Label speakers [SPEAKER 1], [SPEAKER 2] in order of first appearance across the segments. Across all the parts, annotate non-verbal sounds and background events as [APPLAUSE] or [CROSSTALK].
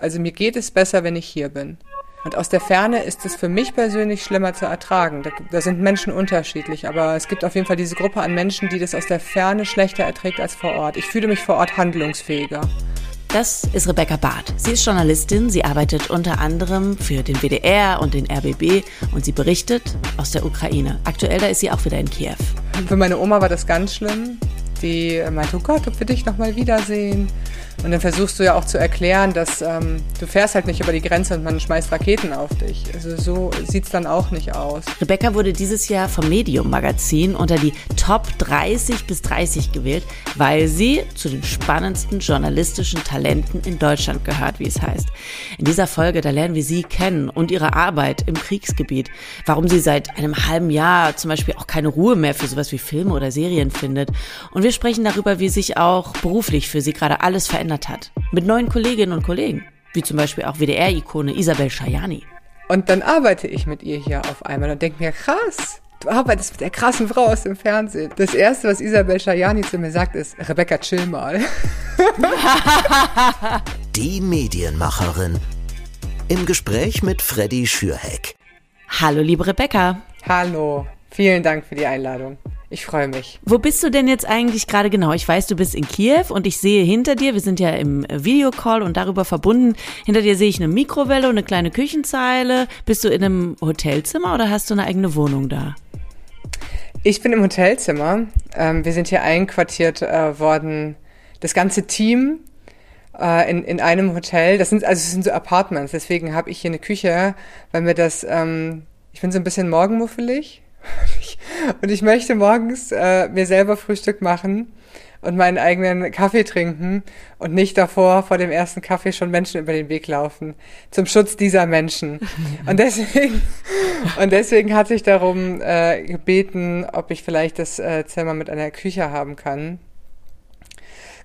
[SPEAKER 1] Also mir geht es besser, wenn ich hier bin. Und aus der Ferne ist es für mich persönlich schlimmer zu ertragen. Da, da, sind Menschen unterschiedlich, aber es gibt auf jeden Fall diese Gruppe an Menschen, die das aus der Ferne schlechter erträgt als vor Ort. Ich fühle mich vor Ort handlungsfähiger.
[SPEAKER 2] Das ist Rebecca Barth. Sie ist Journalistin, sie arbeitet unter anderem für den WDR und den RBB und sie berichtet aus der Ukraine. Aktuell da ist sie auch wieder in Kiew.
[SPEAKER 1] Für meine Oma war das ganz schlimm. Die meinte, oh Gott, ob wir dich nochmal wiedersehen. Und dann versuchst du ja auch zu erklären, dass ähm, du fährst halt nicht über die Grenze und man schmeißt Raketen auf dich. Also so sieht's dann auch nicht aus.
[SPEAKER 2] Rebecca wurde dieses Jahr vom Medium Magazin unter die Top 30 bis 30 gewählt, weil sie zu den spannendsten journalistischen Talenten in Deutschland gehört, wie es heißt. In dieser Folge, da lernen wir sie kennen und ihre Arbeit im Kriegsgebiet, warum sie seit einem halben Jahr zum Beispiel auch keine Ruhe mehr für sowas wie Filme oder Serien findet. Und wir sprechen darüber, wie sich auch beruflich für sie gerade alles verändert verändert hat. Mit neuen Kolleginnen und Kollegen, wie zum Beispiel auch WDR-Ikone Isabel Schajani.
[SPEAKER 1] Und dann arbeite ich mit ihr hier auf einmal und denke mir, krass, du arbeitest mit der krassen Frau aus dem Fernsehen. Das erste, was Isabel Schajani zu mir sagt, ist, Rebecca, chill mal. [LAUGHS]
[SPEAKER 3] Die Medienmacherin. Im Gespräch mit Freddy Schürheck.
[SPEAKER 2] Hallo, liebe Rebecca.
[SPEAKER 1] Hallo, vielen Dank für die Einladung. Ich freue mich.
[SPEAKER 2] Wo bist du denn jetzt eigentlich gerade genau? Ich weiß, du bist in Kiew und ich sehe hinter dir, wir sind ja im Videocall und darüber verbunden, hinter dir sehe ich eine Mikrowelle und eine kleine Küchenzeile. Bist du in einem Hotelzimmer oder hast du eine eigene Wohnung da?
[SPEAKER 1] Ich bin im Hotelzimmer. Ähm, wir sind hier einquartiert äh, worden, das ganze Team äh, in, in einem Hotel. Das sind also das sind so Apartments, deswegen habe ich hier eine Küche, weil mir das, ähm, ich bin so ein bisschen morgenmuffelig [LAUGHS] und ich möchte morgens äh, mir selber Frühstück machen und meinen eigenen Kaffee trinken und nicht davor vor dem ersten Kaffee schon Menschen über den Weg laufen. Zum Schutz dieser Menschen. [LAUGHS] Und deswegen, und deswegen hatte ich darum äh, gebeten, ob ich vielleicht das äh, Zimmer mit einer Küche haben kann.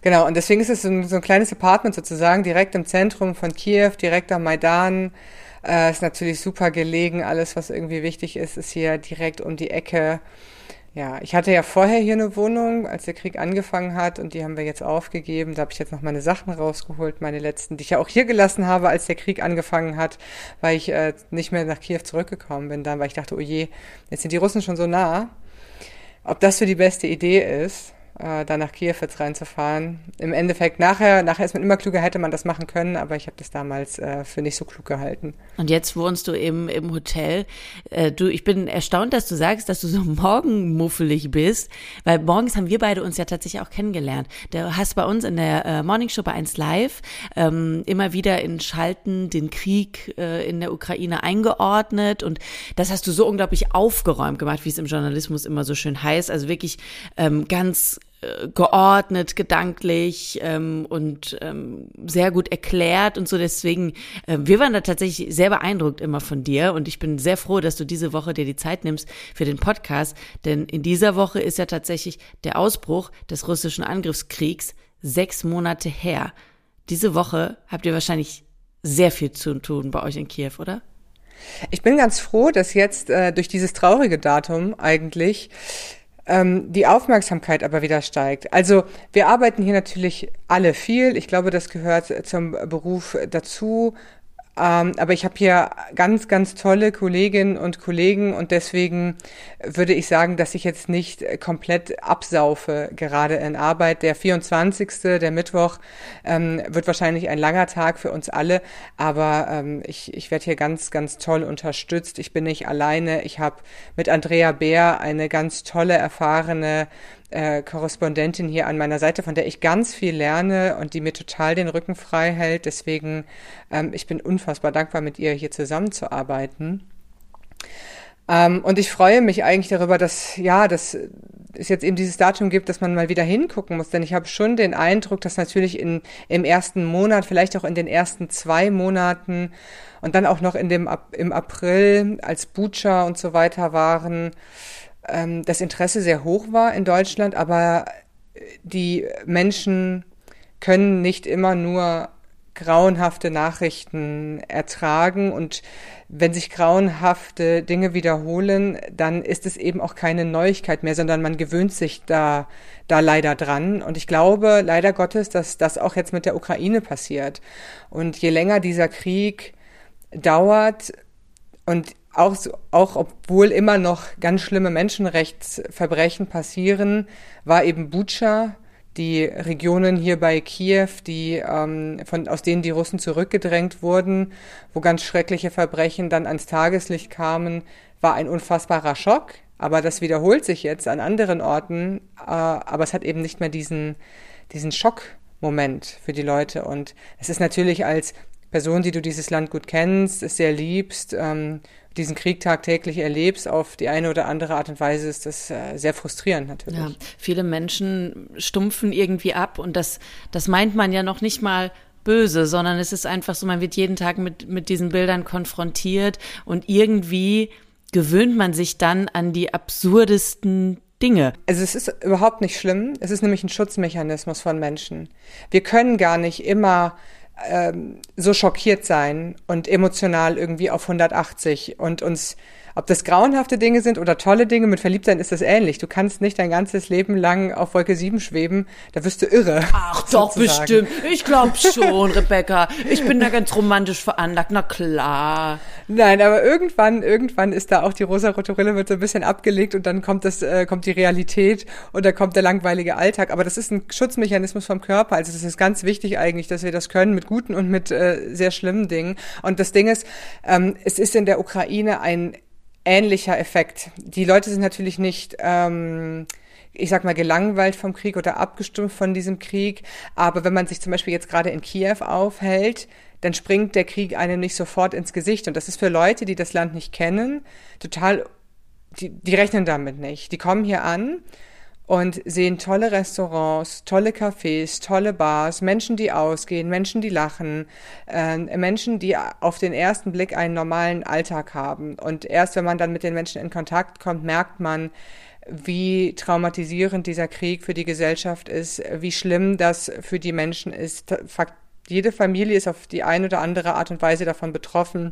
[SPEAKER 1] Genau, und deswegen ist es so ein, so ein kleines Apartment sozusagen, direkt im Zentrum von Kiew, direkt am Maidan. Äh, ist natürlich super gelegen. Alles, was irgendwie wichtig ist, ist hier direkt um die Ecke. Ja, ich hatte ja vorher hier eine Wohnung, als der Krieg angefangen hat und die haben wir jetzt aufgegeben. Da habe ich jetzt noch meine Sachen rausgeholt, meine letzten, die ich ja auch hier gelassen habe, als der Krieg angefangen hat, weil ich äh, nicht mehr nach Kiew zurückgekommen bin dann, weil ich dachte, oh je, jetzt sind die Russen schon so nah. Ob das so die beste Idee ist, äh, da nach Kiew jetzt reinzufahren. Im Endeffekt, nachher, nachher ist man immer klüger, hätte man das machen können, aber ich habe das damals äh, für nicht so klug gehalten.
[SPEAKER 2] Und jetzt wohnst du eben im Hotel. Äh, du, ich bin erstaunt, dass du sagst, dass du so [LAUGHS] morgenmuffelig bist, weil morgens haben wir beide uns ja tatsächlich auch kennengelernt. Du hast bei uns in der äh, Morningshow bei 1 Live ähm, immer wieder in Schalten den Krieg äh, in der Ukraine eingeordnet und das hast du so unglaublich aufgeräumt gemacht, wie es im Journalismus immer so schön heißt. Also wirklich ähm, ganz geordnet, gedanklich ähm, und ähm, sehr gut erklärt und so. Deswegen, äh, wir waren da tatsächlich sehr beeindruckt immer von dir und ich bin sehr froh, dass du diese Woche dir die Zeit nimmst für den Podcast, denn in dieser Woche ist ja tatsächlich der Ausbruch des russischen Angriffskriegs sechs Monate her. Diese Woche habt ihr wahrscheinlich sehr viel zu tun bei euch in Kiew, oder?
[SPEAKER 1] Ich bin ganz froh, dass jetzt äh, durch dieses traurige Datum eigentlich ähm, die Aufmerksamkeit aber wieder steigt. Also wir arbeiten hier natürlich alle viel. Ich glaube, das gehört zum Beruf dazu. Ähm, aber ich habe hier ganz, ganz tolle Kolleginnen und Kollegen und deswegen würde ich sagen, dass ich jetzt nicht komplett absaufe, gerade in Arbeit. Der 24., der Mittwoch, ähm, wird wahrscheinlich ein langer Tag für uns alle, aber ähm, ich, ich werde hier ganz, ganz toll unterstützt. Ich bin nicht alleine. Ich habe mit Andrea Bär eine ganz tolle, erfahrene äh, Korrespondentin hier an meiner Seite, von der ich ganz viel lerne und die mir total den Rücken frei hält. Deswegen, ähm, ich bin unfassbar dankbar, mit ihr hier zusammenzuarbeiten. Ähm, und ich freue mich eigentlich darüber, dass, ja, dass es jetzt eben dieses Datum gibt, dass man mal wieder hingucken muss. Denn ich habe schon den Eindruck, dass natürlich in, im ersten Monat, vielleicht auch in den ersten zwei Monaten und dann auch noch in dem, im April, als Butcher und so weiter waren, ähm, das Interesse sehr hoch war in Deutschland, aber die Menschen können nicht immer nur grauenhafte Nachrichten ertragen und wenn sich grauenhafte Dinge wiederholen, dann ist es eben auch keine Neuigkeit mehr, sondern man gewöhnt sich da, da leider dran. Und ich glaube, leider Gottes, dass das auch jetzt mit der Ukraine passiert. Und je länger dieser Krieg dauert und auch, auch obwohl immer noch ganz schlimme Menschenrechtsverbrechen passieren, war eben Butscha die Regionen hier bei Kiew, die ähm, von aus denen die Russen zurückgedrängt wurden, wo ganz schreckliche Verbrechen dann ans Tageslicht kamen, war ein unfassbarer Schock. Aber das wiederholt sich jetzt an anderen Orten, äh, aber es hat eben nicht mehr diesen diesen Schockmoment für die Leute. Und es ist natürlich als Person, die du dieses Land gut kennst, es sehr liebst, ähm, diesen Krieg tagtäglich erlebst, auf die eine oder andere Art und Weise ist das äh, sehr frustrierend natürlich. Ja,
[SPEAKER 2] viele Menschen stumpfen irgendwie ab und das, das meint man ja noch nicht mal böse, sondern es ist einfach so, man wird jeden Tag mit, mit diesen Bildern konfrontiert und irgendwie gewöhnt man sich dann an die absurdesten Dinge.
[SPEAKER 1] Also es ist überhaupt nicht schlimm. Es ist nämlich ein Schutzmechanismus von Menschen. Wir können gar nicht immer ähm, so schockiert sein und emotional irgendwie auf 180 und uns ob das grauenhafte Dinge sind oder tolle Dinge, mit Verliebtsein ist das ähnlich. Du kannst nicht dein ganzes Leben lang auf Wolke 7 schweben, da wirst du irre.
[SPEAKER 2] Ach doch, bestimmt. Ich glaub schon, [LAUGHS] Rebecca. Ich bin da ganz romantisch veranlagt, na klar.
[SPEAKER 1] Nein, aber irgendwann, irgendwann ist da auch die rosa-rote Brille wird so ein bisschen abgelegt und dann kommt das, äh, kommt die Realität und da kommt der langweilige Alltag. Aber das ist ein Schutzmechanismus vom Körper. Also das ist ganz wichtig eigentlich, dass wir das können mit guten und mit äh, sehr schlimmen Dingen. Und das Ding ist, ähm, es ist in der Ukraine ein ähnlicher Effekt. Die Leute sind natürlich nicht, ähm, ich sag mal, gelangweilt vom Krieg oder abgestumpft von diesem Krieg. Aber wenn man sich zum Beispiel jetzt gerade in Kiew aufhält, dann springt der Krieg einem nicht sofort ins Gesicht. Und das ist für Leute, die das Land nicht kennen, total, die, die rechnen damit nicht. Die kommen hier an und sehen tolle Restaurants, tolle Cafés, tolle Bars, Menschen, die ausgehen, Menschen, die lachen, äh, Menschen, die auf den ersten Blick einen normalen Alltag haben. Und erst wenn man dann mit den Menschen in Kontakt kommt, merkt man, wie traumatisierend dieser Krieg für die Gesellschaft ist, wie schlimm das für die Menschen ist. Jede Familie ist auf die eine oder andere Art und Weise davon betroffen.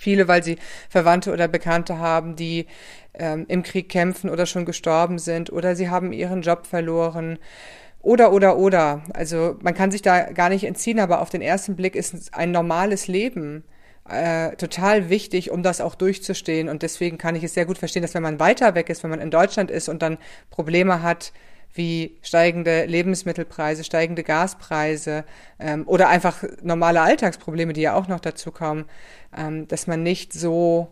[SPEAKER 1] Viele, weil sie Verwandte oder Bekannte haben, die ähm, im Krieg kämpfen oder schon gestorben sind oder sie haben ihren Job verloren. Oder, oder, oder. Also man kann sich da gar nicht entziehen, aber auf den ersten Blick ist ein normales Leben äh, total wichtig, um das auch durchzustehen. Und deswegen kann ich es sehr gut verstehen, dass wenn man weiter weg ist, wenn man in Deutschland ist und dann Probleme hat, wie steigende Lebensmittelpreise, steigende Gaspreise ähm, oder einfach normale Alltagsprobleme, die ja auch noch dazu kommen, ähm, dass man nicht so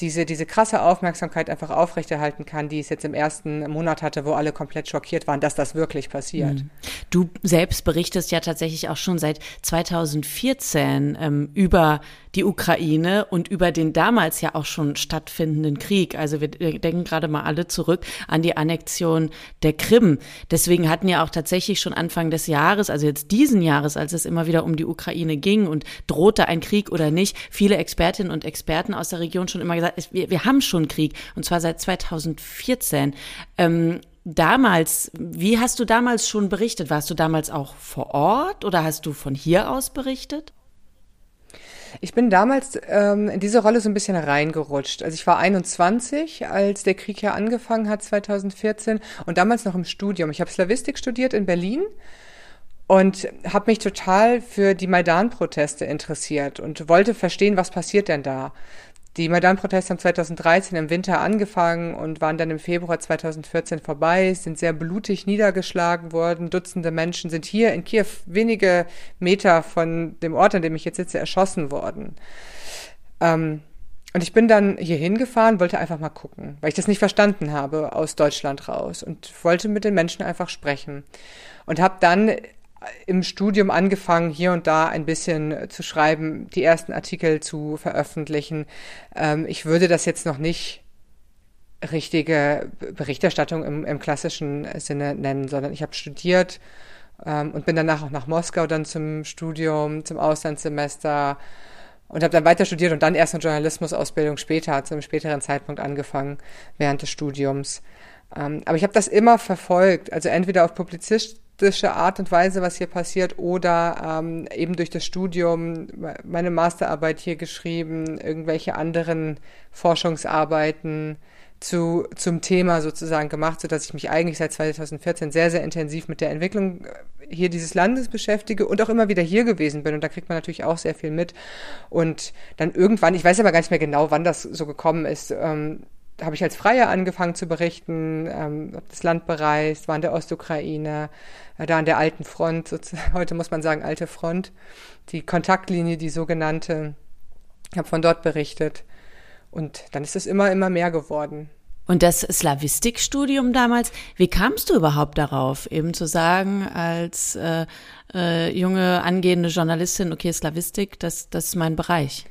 [SPEAKER 1] diese, diese krasse Aufmerksamkeit einfach aufrechterhalten kann, die es jetzt im ersten Monat hatte, wo alle komplett schockiert waren, dass das wirklich passiert. Mhm.
[SPEAKER 2] Du selbst berichtest ja tatsächlich auch schon seit 2014 ähm, über die Ukraine und über den damals ja auch schon stattfindenden Krieg. Also wir denken gerade mal alle zurück an die Annexion der Krim. Deswegen hatten ja auch tatsächlich schon Anfang des Jahres, also jetzt diesen Jahres, als es immer wieder um die Ukraine ging und drohte ein Krieg oder nicht, viele Expertinnen und Experten aus der Region schon immer gesagt, wir, wir haben schon Krieg und zwar seit 2014. Ähm, damals, wie hast du damals schon berichtet? Warst du damals auch vor Ort oder hast du von hier aus berichtet?
[SPEAKER 1] Ich bin damals ähm, in diese Rolle so ein bisschen reingerutscht. Also ich war 21, als der Krieg hier angefangen hat, 2014, und damals noch im Studium. Ich habe Slavistik studiert in Berlin und habe mich total für die Maidan-Proteste interessiert und wollte verstehen, was passiert denn da. Die Maidan-Proteste haben 2013 im Winter angefangen und waren dann im Februar 2014 vorbei, sind sehr blutig niedergeschlagen worden. Dutzende Menschen sind hier in Kiew wenige Meter von dem Ort, an dem ich jetzt sitze, erschossen worden. Ähm, und ich bin dann hier hingefahren, wollte einfach mal gucken, weil ich das nicht verstanden habe aus Deutschland raus und wollte mit den Menschen einfach sprechen. Und habe dann im Studium angefangen, hier und da ein bisschen zu schreiben, die ersten Artikel zu veröffentlichen. Ähm, ich würde das jetzt noch nicht richtige Berichterstattung im, im klassischen Sinne nennen, sondern ich habe studiert ähm, und bin danach auch nach Moskau dann zum Studium, zum Auslandssemester und habe dann weiter studiert und dann erst eine Journalismusausbildung später, zu einem späteren Zeitpunkt angefangen, während des Studiums. Ähm, aber ich habe das immer verfolgt, also entweder auf Publizist Art und Weise, was hier passiert, oder ähm, eben durch das Studium, meine Masterarbeit hier geschrieben, irgendwelche anderen Forschungsarbeiten zu, zum Thema sozusagen gemacht, so dass ich mich eigentlich seit 2014 sehr, sehr intensiv mit der Entwicklung äh, hier dieses Landes beschäftige und auch immer wieder hier gewesen bin. Und da kriegt man natürlich auch sehr viel mit. Und dann irgendwann, ich weiß aber gar nicht mehr genau, wann das so gekommen ist, ähm, habe ich als Freier angefangen zu berichten, ähm, habe das Land bereist, war in der Ostukraine, äh, da an der alten Front, sozusagen, [LAUGHS] heute muss man sagen alte Front, die Kontaktlinie, die sogenannte, habe von dort berichtet. Und dann ist es immer, immer mehr geworden.
[SPEAKER 2] Und das Slavistikstudium damals, wie kamst du überhaupt darauf, eben zu sagen, als äh, äh, junge angehende Journalistin, okay, Slavistik, das, das ist mein Bereich?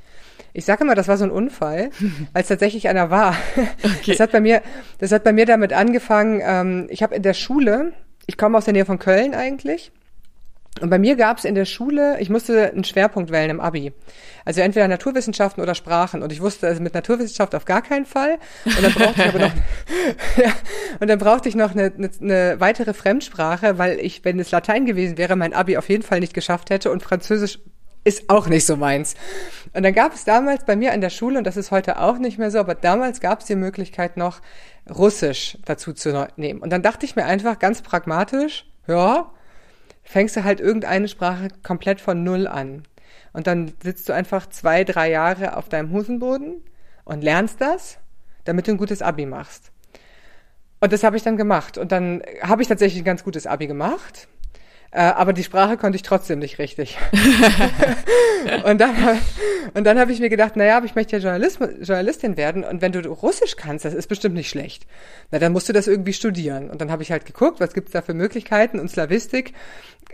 [SPEAKER 1] Ich sage immer, das war so ein Unfall, [LAUGHS] als tatsächlich einer war. Okay. Das hat bei mir, das hat bei mir damit angefangen. Ähm, ich habe in der Schule, ich komme aus der Nähe von Köln eigentlich, und bei mir gab es in der Schule, ich musste einen Schwerpunkt wählen im Abi. Also entweder Naturwissenschaften oder Sprachen. Und ich wusste also mit Naturwissenschaft auf gar keinen Fall. Und dann brauchte ich aber noch, [LAUGHS] [LAUGHS] ja, und dann brauchte ich noch eine, eine, eine weitere Fremdsprache, weil ich, wenn es Latein gewesen wäre, mein Abi auf jeden Fall nicht geschafft hätte und Französisch ist auch nicht so meins. Und dann gab es damals bei mir an der Schule, und das ist heute auch nicht mehr so, aber damals gab es die Möglichkeit noch, Russisch dazu zu nehmen. Und dann dachte ich mir einfach ganz pragmatisch, ja, fängst du halt irgendeine Sprache komplett von Null an. Und dann sitzt du einfach zwei, drei Jahre auf deinem Hosenboden und lernst das, damit du ein gutes Abi machst. Und das habe ich dann gemacht. Und dann habe ich tatsächlich ein ganz gutes Abi gemacht. Äh, aber die Sprache konnte ich trotzdem nicht richtig. [LAUGHS] und dann, und dann habe ich mir gedacht, naja, aber ich möchte ja Journalist, Journalistin werden und wenn du Russisch kannst, das ist bestimmt nicht schlecht. Na, dann musst du das irgendwie studieren. Und dann habe ich halt geguckt, was gibt's da für Möglichkeiten und Slavistik.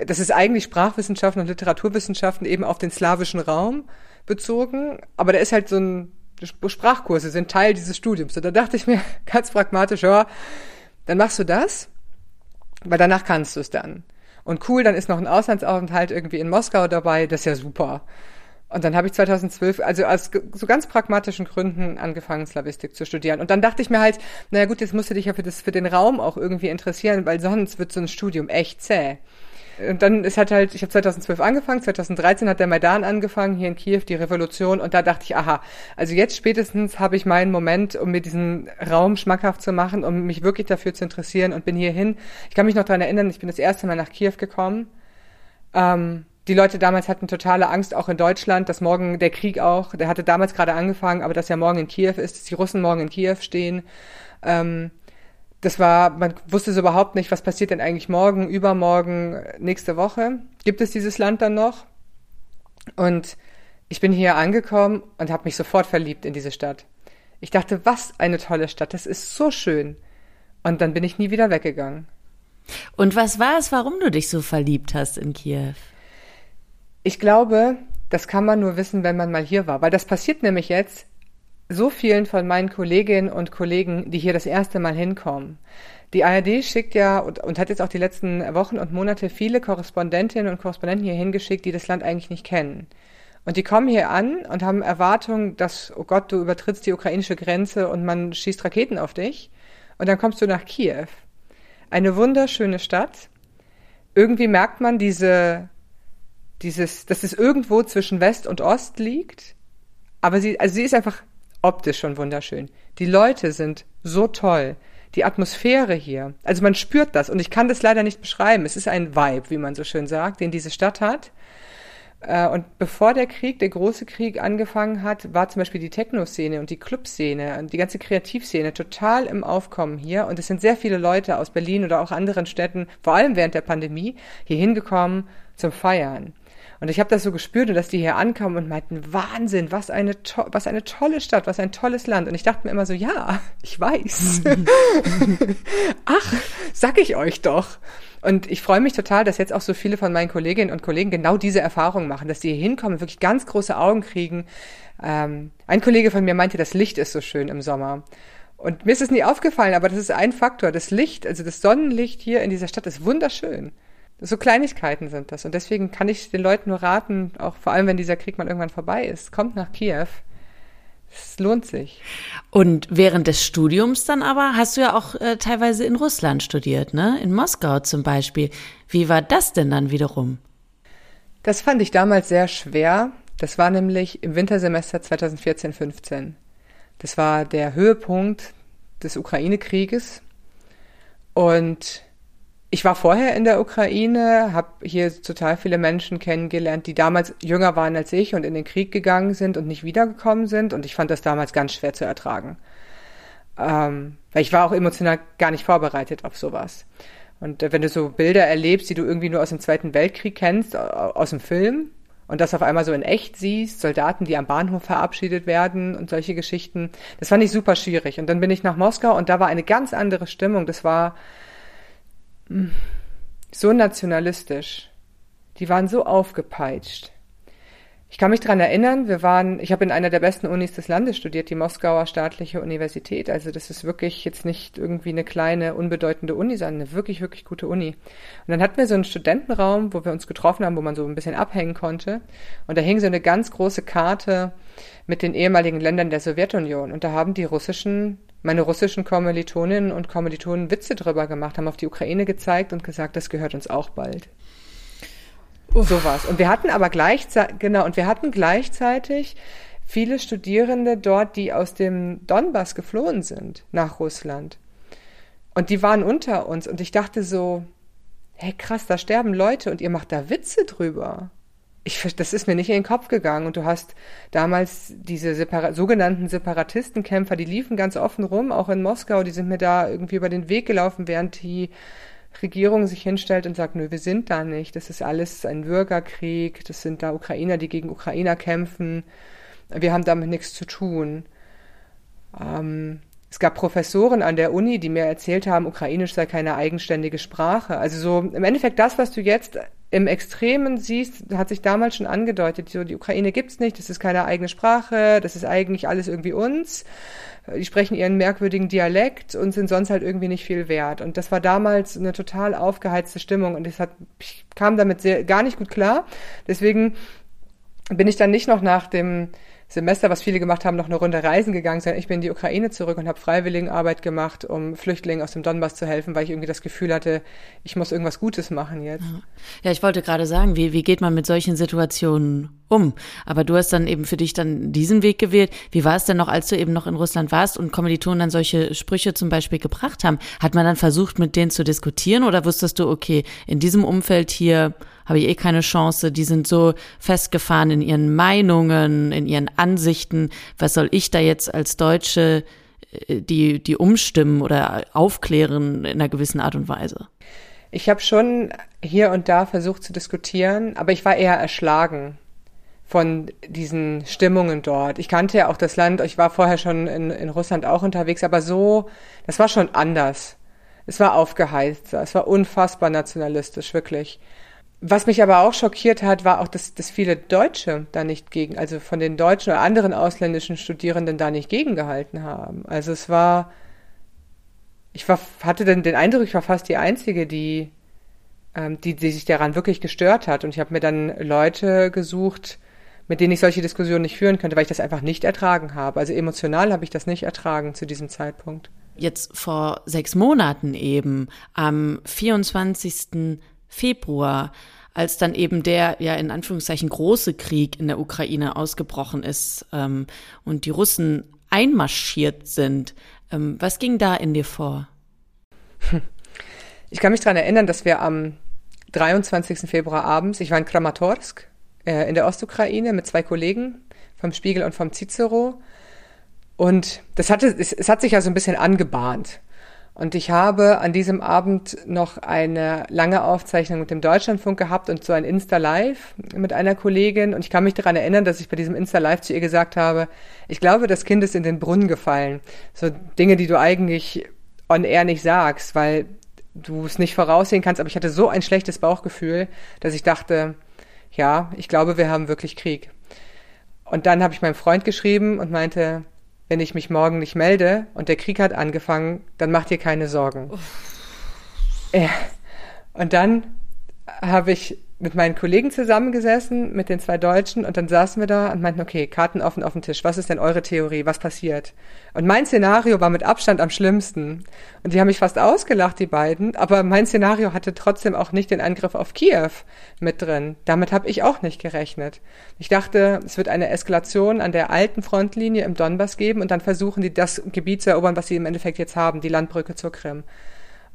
[SPEAKER 1] Das ist eigentlich Sprachwissenschaften und Literaturwissenschaften eben auf den slawischen Raum bezogen. Aber da ist halt so ein Sprachkurse sind Teil dieses Studiums. Und da dachte ich mir [LAUGHS] ganz pragmatisch, ja, dann machst du das, weil danach kannst du es dann. Und cool, dann ist noch ein Auslandsaufenthalt irgendwie in Moskau dabei, das ist ja super. Und dann habe ich 2012, also aus so ganz pragmatischen Gründen angefangen, Slavistik zu studieren. Und dann dachte ich mir halt, naja gut, jetzt musst du dich ja für, das, für den Raum auch irgendwie interessieren, weil sonst wird so ein Studium echt zäh. Und dann ist halt halt, ich habe 2012 angefangen, 2013 hat der Maidan angefangen, hier in Kiew, die Revolution, und da dachte ich, aha, also jetzt spätestens habe ich meinen Moment, um mir diesen Raum schmackhaft zu machen, um mich wirklich dafür zu interessieren und bin hierhin. Ich kann mich noch dran erinnern, ich bin das erste Mal nach Kiew gekommen. Ähm, die Leute damals hatten totale Angst, auch in Deutschland, dass morgen der Krieg auch, der hatte damals gerade angefangen, aber dass ja morgen in Kiew ist, dass die Russen morgen in Kiew stehen. Ähm, das war, man wusste so überhaupt nicht, was passiert denn eigentlich morgen, übermorgen, nächste Woche. Gibt es dieses Land dann noch? Und ich bin hier angekommen und habe mich sofort verliebt in diese Stadt. Ich dachte, was eine tolle Stadt, das ist so schön. Und dann bin ich nie wieder weggegangen.
[SPEAKER 2] Und was war es, warum du dich so verliebt hast in Kiew?
[SPEAKER 1] Ich glaube, das kann man nur wissen, wenn man mal hier war, weil das passiert nämlich jetzt so vielen von meinen Kolleginnen und Kollegen, die hier das erste Mal hinkommen. Die ARD schickt ja und, und, hat jetzt auch die letzten Wochen und Monate viele Korrespondentinnen und Korrespondenten hier hingeschickt, die das Land eigentlich nicht kennen. Und die kommen hier an und haben Erwartungen, dass, oh Gott, du übertrittst die ukrainische Grenze und man schießt Raketen auf dich. Und dann kommst du nach Kiew. Eine wunderschöne Stadt. Irgendwie merkt man diese, dieses, dass es irgendwo zwischen West und Ost liegt. Aber sie, also sie ist einfach optisch schon wunderschön. Die Leute sind so toll. Die Atmosphäre hier. Also man spürt das und ich kann das leider nicht beschreiben. Es ist ein Vibe, wie man so schön sagt, den diese Stadt hat. Äh, und bevor der Krieg, der große Krieg angefangen hat, war zum Beispiel die Techno-Szene und die Club-Szene und die ganze Kreativszene total im Aufkommen hier. Und es sind sehr viele Leute aus Berlin oder auch anderen Städten, vor allem während der Pandemie, hier hingekommen zum Feiern. Und ich habe das so gespürt dass die hier ankamen und meinten, Wahnsinn, was eine, was eine tolle Stadt, was ein tolles Land. Und ich dachte mir immer so, ja, ich weiß. [LAUGHS] Ach, sag ich euch doch. Und ich freue mich total, dass jetzt auch so viele von meinen Kolleginnen und Kollegen genau diese Erfahrung machen, dass die hier hinkommen, wirklich ganz große Augen kriegen. Ähm, ein Kollege von mir meinte, das Licht ist so schön im Sommer. Und mir ist es nie aufgefallen, aber das ist ein Faktor. Das Licht, also das Sonnenlicht hier in dieser Stadt ist wunderschön. So Kleinigkeiten sind das. Und deswegen kann ich den Leuten nur raten, auch vor allem, wenn dieser Krieg mal irgendwann vorbei ist, kommt nach Kiew. Es lohnt sich.
[SPEAKER 2] Und während des Studiums dann aber hast du ja auch äh, teilweise in Russland studiert, ne? In Moskau zum Beispiel. Wie war das denn dann wiederum?
[SPEAKER 1] Das fand ich damals sehr schwer. Das war nämlich im Wintersemester 2014-15. Das war der Höhepunkt des Ukraine-Krieges. Und ich war vorher in der Ukraine, habe hier total viele Menschen kennengelernt, die damals jünger waren als ich und in den Krieg gegangen sind und nicht wiedergekommen sind. Und ich fand das damals ganz schwer zu ertragen. Ähm, weil ich war auch emotional gar nicht vorbereitet auf sowas. Und äh, wenn du so Bilder erlebst, die du irgendwie nur aus dem Zweiten Weltkrieg kennst, aus dem Film, und das auf einmal so in echt siehst, Soldaten, die am Bahnhof verabschiedet werden und solche Geschichten, das fand ich super schwierig. Und dann bin ich nach Moskau und da war eine ganz andere Stimmung. Das war, so nationalistisch. Die waren so aufgepeitscht. Ich kann mich dran erinnern, wir waren, ich habe in einer der besten Unis des Landes studiert, die Moskauer staatliche Universität. Also das ist wirklich jetzt nicht irgendwie eine kleine, unbedeutende Uni, sondern eine wirklich, wirklich gute Uni. Und dann hatten wir so einen Studentenraum, wo wir uns getroffen haben, wo man so ein bisschen abhängen konnte. Und da hing so eine ganz große Karte mit den ehemaligen Ländern der Sowjetunion. Und da haben die russischen meine russischen Kommilitoninnen und Kommilitonen Witze drüber gemacht, haben auf die Ukraine gezeigt und gesagt, das gehört uns auch bald. Uff. So war's. Und wir hatten aber gleichzeitig, genau, und wir hatten gleichzeitig viele Studierende dort, die aus dem Donbass geflohen sind nach Russland. Und die waren unter uns und ich dachte so, hey krass, da sterben Leute und ihr macht da Witze drüber ich, das ist mir nicht in den Kopf gegangen. Und du hast damals diese Separa sogenannten Separatistenkämpfer, die liefen ganz offen rum, auch in Moskau, die sind mir da irgendwie über den Weg gelaufen, während die Regierung sich hinstellt und sagt, nö, wir sind da nicht. Das ist alles ein Bürgerkrieg. Das sind da Ukrainer, die gegen Ukrainer kämpfen. Wir haben damit nichts zu tun. Ähm, es gab Professoren an der Uni, die mir erzählt haben, Ukrainisch sei keine eigenständige Sprache. Also so im Endeffekt das, was du jetzt im Extremen siehst, hat sich damals schon angedeutet, so die Ukraine gibt's nicht, das ist keine eigene Sprache, das ist eigentlich alles irgendwie uns. Die sprechen ihren merkwürdigen Dialekt und sind sonst halt irgendwie nicht viel wert. Und das war damals eine total aufgeheizte Stimmung und das hat, ich kam damit sehr, gar nicht gut klar. Deswegen bin ich dann nicht noch nach dem Semester, was viele gemacht haben, noch eine Runde reisen gegangen sind. Ich bin in die Ukraine zurück und habe Freiwilligenarbeit gemacht, um Flüchtlingen aus dem Donbass zu helfen, weil ich irgendwie das Gefühl hatte, ich muss irgendwas Gutes machen jetzt.
[SPEAKER 2] Ja, ich wollte gerade sagen, wie, wie geht man mit solchen Situationen um? Aber du hast dann eben für dich dann diesen Weg gewählt. Wie war es denn noch, als du eben noch in Russland warst und Kommilitonen dann solche Sprüche zum Beispiel gebracht haben? Hat man dann versucht, mit denen zu diskutieren oder wusstest du, okay, in diesem Umfeld hier habe ich eh keine Chance. Die sind so festgefahren in ihren Meinungen, in ihren Ansichten. Was soll ich da jetzt als Deutsche äh, die, die umstimmen oder aufklären in einer gewissen Art und Weise?
[SPEAKER 1] Ich habe schon hier und da versucht zu diskutieren, aber ich war eher erschlagen von diesen Stimmungen dort. Ich kannte ja auch das Land, ich war vorher schon in, in Russland auch unterwegs, aber so, das war schon anders. Es war aufgeheizt, es war unfassbar nationalistisch, wirklich. Was mich aber auch schockiert hat, war auch, dass, dass viele Deutsche da nicht gegen, also von den deutschen oder anderen ausländischen Studierenden da nicht gegengehalten haben. Also es war, ich war, hatte dann den Eindruck, ich war fast die Einzige, die, ähm, die, die sich daran wirklich gestört hat. Und ich habe mir dann Leute gesucht, mit denen ich solche Diskussionen nicht führen könnte, weil ich das einfach nicht ertragen habe. Also emotional habe ich das nicht ertragen zu diesem Zeitpunkt.
[SPEAKER 2] Jetzt vor sechs Monaten eben, am 24. Februar, als dann eben der ja in Anführungszeichen große Krieg in der Ukraine ausgebrochen ist ähm, und die Russen einmarschiert sind. Ähm, was ging da in dir vor? [LAUGHS]
[SPEAKER 1] Ich kann mich daran erinnern, dass wir am 23. Februar abends, ich war in Kramatorsk äh, in der Ostukraine mit zwei Kollegen vom Spiegel und vom Cicero. Und das hatte, es, es hat sich ja so ein bisschen angebahnt. Und ich habe an diesem Abend noch eine lange Aufzeichnung mit dem Deutschlandfunk gehabt und so ein Insta-Live mit einer Kollegin. Und ich kann mich daran erinnern, dass ich bei diesem Insta-Live zu ihr gesagt habe, ich glaube, das Kind ist in den Brunnen gefallen. So Dinge, die du eigentlich on air nicht sagst, weil du es nicht voraussehen kannst. Aber ich hatte so ein schlechtes Bauchgefühl, dass ich dachte, ja, ich glaube, wir haben wirklich Krieg. Und dann habe ich meinem Freund geschrieben und meinte, wenn ich mich morgen nicht melde und der Krieg hat angefangen, dann mach dir keine Sorgen. Ja. Und dann habe ich mit meinen Kollegen zusammengesessen, mit den zwei Deutschen, und dann saßen wir da und meinten, okay, Karten offen auf dem Tisch. Was ist denn eure Theorie? Was passiert? Und mein Szenario war mit Abstand am schlimmsten. Und die haben mich fast ausgelacht, die beiden. Aber mein Szenario hatte trotzdem auch nicht den Angriff auf Kiew mit drin. Damit habe ich auch nicht gerechnet. Ich dachte, es wird eine Eskalation an der alten Frontlinie im Donbass geben und dann versuchen die das Gebiet zu erobern, was sie im Endeffekt jetzt haben, die Landbrücke zur Krim.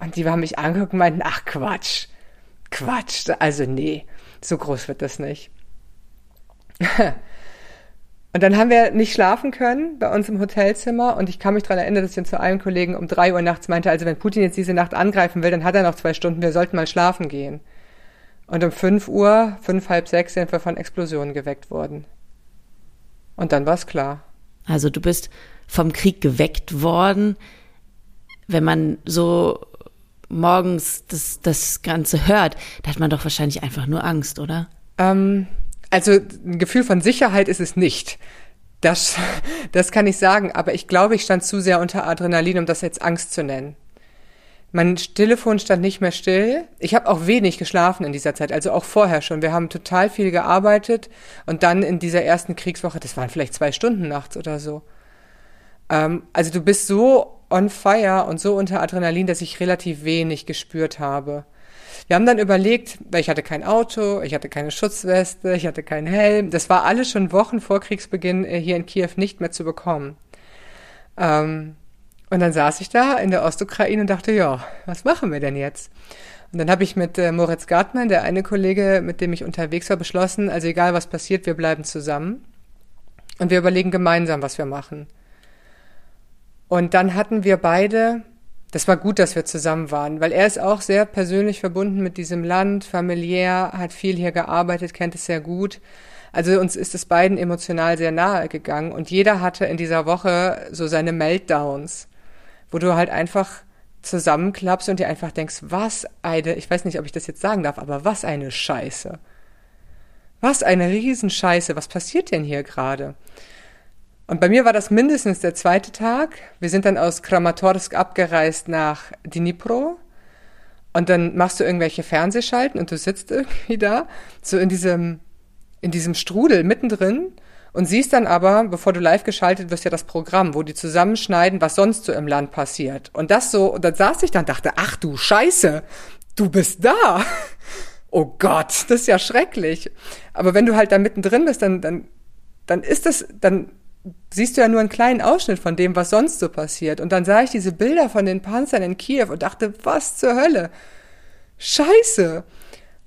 [SPEAKER 1] Und die haben mich angeguckt und meinten, ach Quatsch Quatsch, also nee, so groß wird das nicht. [LAUGHS] Und dann haben wir nicht schlafen können bei uns im Hotelzimmer und ich kann mich daran erinnern, dass ich zu einem Kollegen um drei Uhr nachts meinte, also wenn Putin jetzt diese Nacht angreifen will, dann hat er noch zwei Stunden, wir sollten mal schlafen gehen. Und um fünf Uhr, fünf, halb sechs sind wir von Explosionen geweckt worden. Und dann war es klar.
[SPEAKER 2] Also du bist vom Krieg geweckt worden. Wenn man so morgens das, das Ganze hört, da hat man doch wahrscheinlich einfach nur Angst, oder?
[SPEAKER 1] Ähm, also ein Gefühl von Sicherheit ist es nicht. Das, [LAUGHS] das kann ich sagen, aber ich glaube, ich stand zu sehr unter Adrenalin, um das jetzt Angst zu nennen. Mein Telefon stand nicht mehr still. Ich habe auch wenig geschlafen in dieser Zeit, also auch vorher schon. Wir haben total viel gearbeitet und dann in dieser ersten Kriegswoche, das waren vielleicht zwei Stunden nachts oder so. Ähm, also du bist so on fire und so unter Adrenalin, dass ich relativ wenig gespürt habe. Wir haben dann überlegt, weil ich hatte kein Auto, ich hatte keine Schutzweste, ich hatte keinen Helm. Das war alles schon Wochen vor Kriegsbeginn äh, hier in Kiew nicht mehr zu bekommen. Ähm, und dann saß ich da in der Ostukraine und dachte, ja, was machen wir denn jetzt? Und dann habe ich mit äh, Moritz Gartmann, der eine Kollege, mit dem ich unterwegs war, beschlossen, also egal was passiert, wir bleiben zusammen. Und wir überlegen gemeinsam, was wir machen. Und dann hatten wir beide, das war gut, dass wir zusammen waren, weil er ist auch sehr persönlich verbunden mit diesem Land, familiär, hat viel hier gearbeitet, kennt es sehr gut. Also uns ist es beiden emotional sehr nahe gegangen und jeder hatte in dieser Woche so seine Meltdowns, wo du halt einfach zusammenklappst und dir einfach denkst, was eine, ich weiß nicht, ob ich das jetzt sagen darf, aber was eine Scheiße. Was eine Riesenscheiße, was passiert denn hier gerade? Und bei mir war das mindestens der zweite Tag. Wir sind dann aus Kramatorsk abgereist nach Dnipro. Und dann machst du irgendwelche Fernsehschalten und du sitzt irgendwie da, so in diesem, in diesem Strudel mittendrin und siehst dann aber, bevor du live geschaltet wirst, ja das Programm, wo die zusammenschneiden, was sonst so im Land passiert. Und das so, und dann saß ich dann dachte, ach du Scheiße, du bist da. [LAUGHS] Oh Gott, das ist ja schrecklich. Aber wenn du halt da mittendrin bist, dann, dann, dann ist das, dann siehst du ja nur einen kleinen Ausschnitt von dem, was sonst so passiert. Und dann sah ich diese Bilder von den Panzern in Kiew und dachte, was zur Hölle? Scheiße!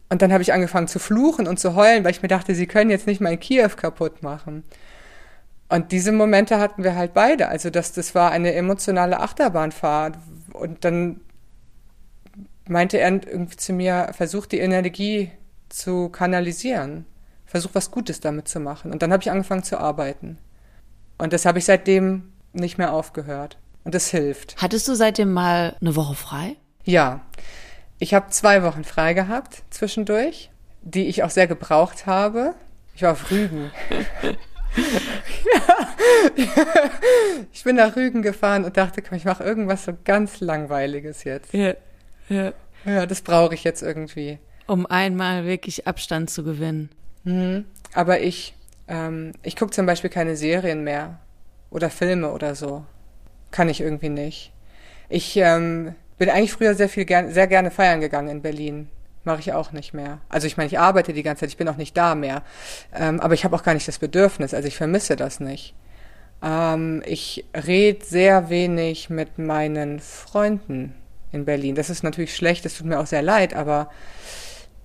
[SPEAKER 1] Und dann habe ich angefangen zu fluchen und zu heulen, weil ich mir dachte, sie können jetzt nicht mein Kiew kaputt machen. Und diese Momente hatten wir halt beide. Also das, das war eine emotionale Achterbahnfahrt. Und dann meinte er irgendwie zu mir, versuch die Energie zu kanalisieren. Versuch was Gutes damit zu machen. Und dann habe ich angefangen zu arbeiten. Und das habe ich seitdem nicht mehr aufgehört. Und das hilft.
[SPEAKER 2] Hattest du seitdem mal eine Woche frei?
[SPEAKER 1] Ja. Ich habe zwei Wochen frei gehabt zwischendurch, die ich auch sehr gebraucht habe. Ich war auf Rügen. ja. [LAUGHS] Ich bin nach Rügen gefahren und dachte, komm, ich mache irgendwas so ganz Langweiliges jetzt. Ja, ja. Ja, das brauche ich jetzt irgendwie.
[SPEAKER 2] Um einmal wirklich Abstand zu gewinnen.
[SPEAKER 1] Mhm. Aber ich ähm, ich gucke zum Beispiel keine Serien mehr oder Filme oder so. Kann ich irgendwie nicht. Ich ähm, bin eigentlich früher sehr viel gern, sehr gerne feiern gegangen in Berlin. Mache ich auch nicht mehr. Also ich meine, ich arbeite die ganze Zeit, ich bin auch nicht da mehr. Ähm, aber ich habe auch gar nicht das Bedürfnis, also ich vermisse das nicht. Ähm, ich rede sehr wenig mit meinen Freunden in Berlin. Das ist natürlich schlecht, das tut mir auch sehr leid, aber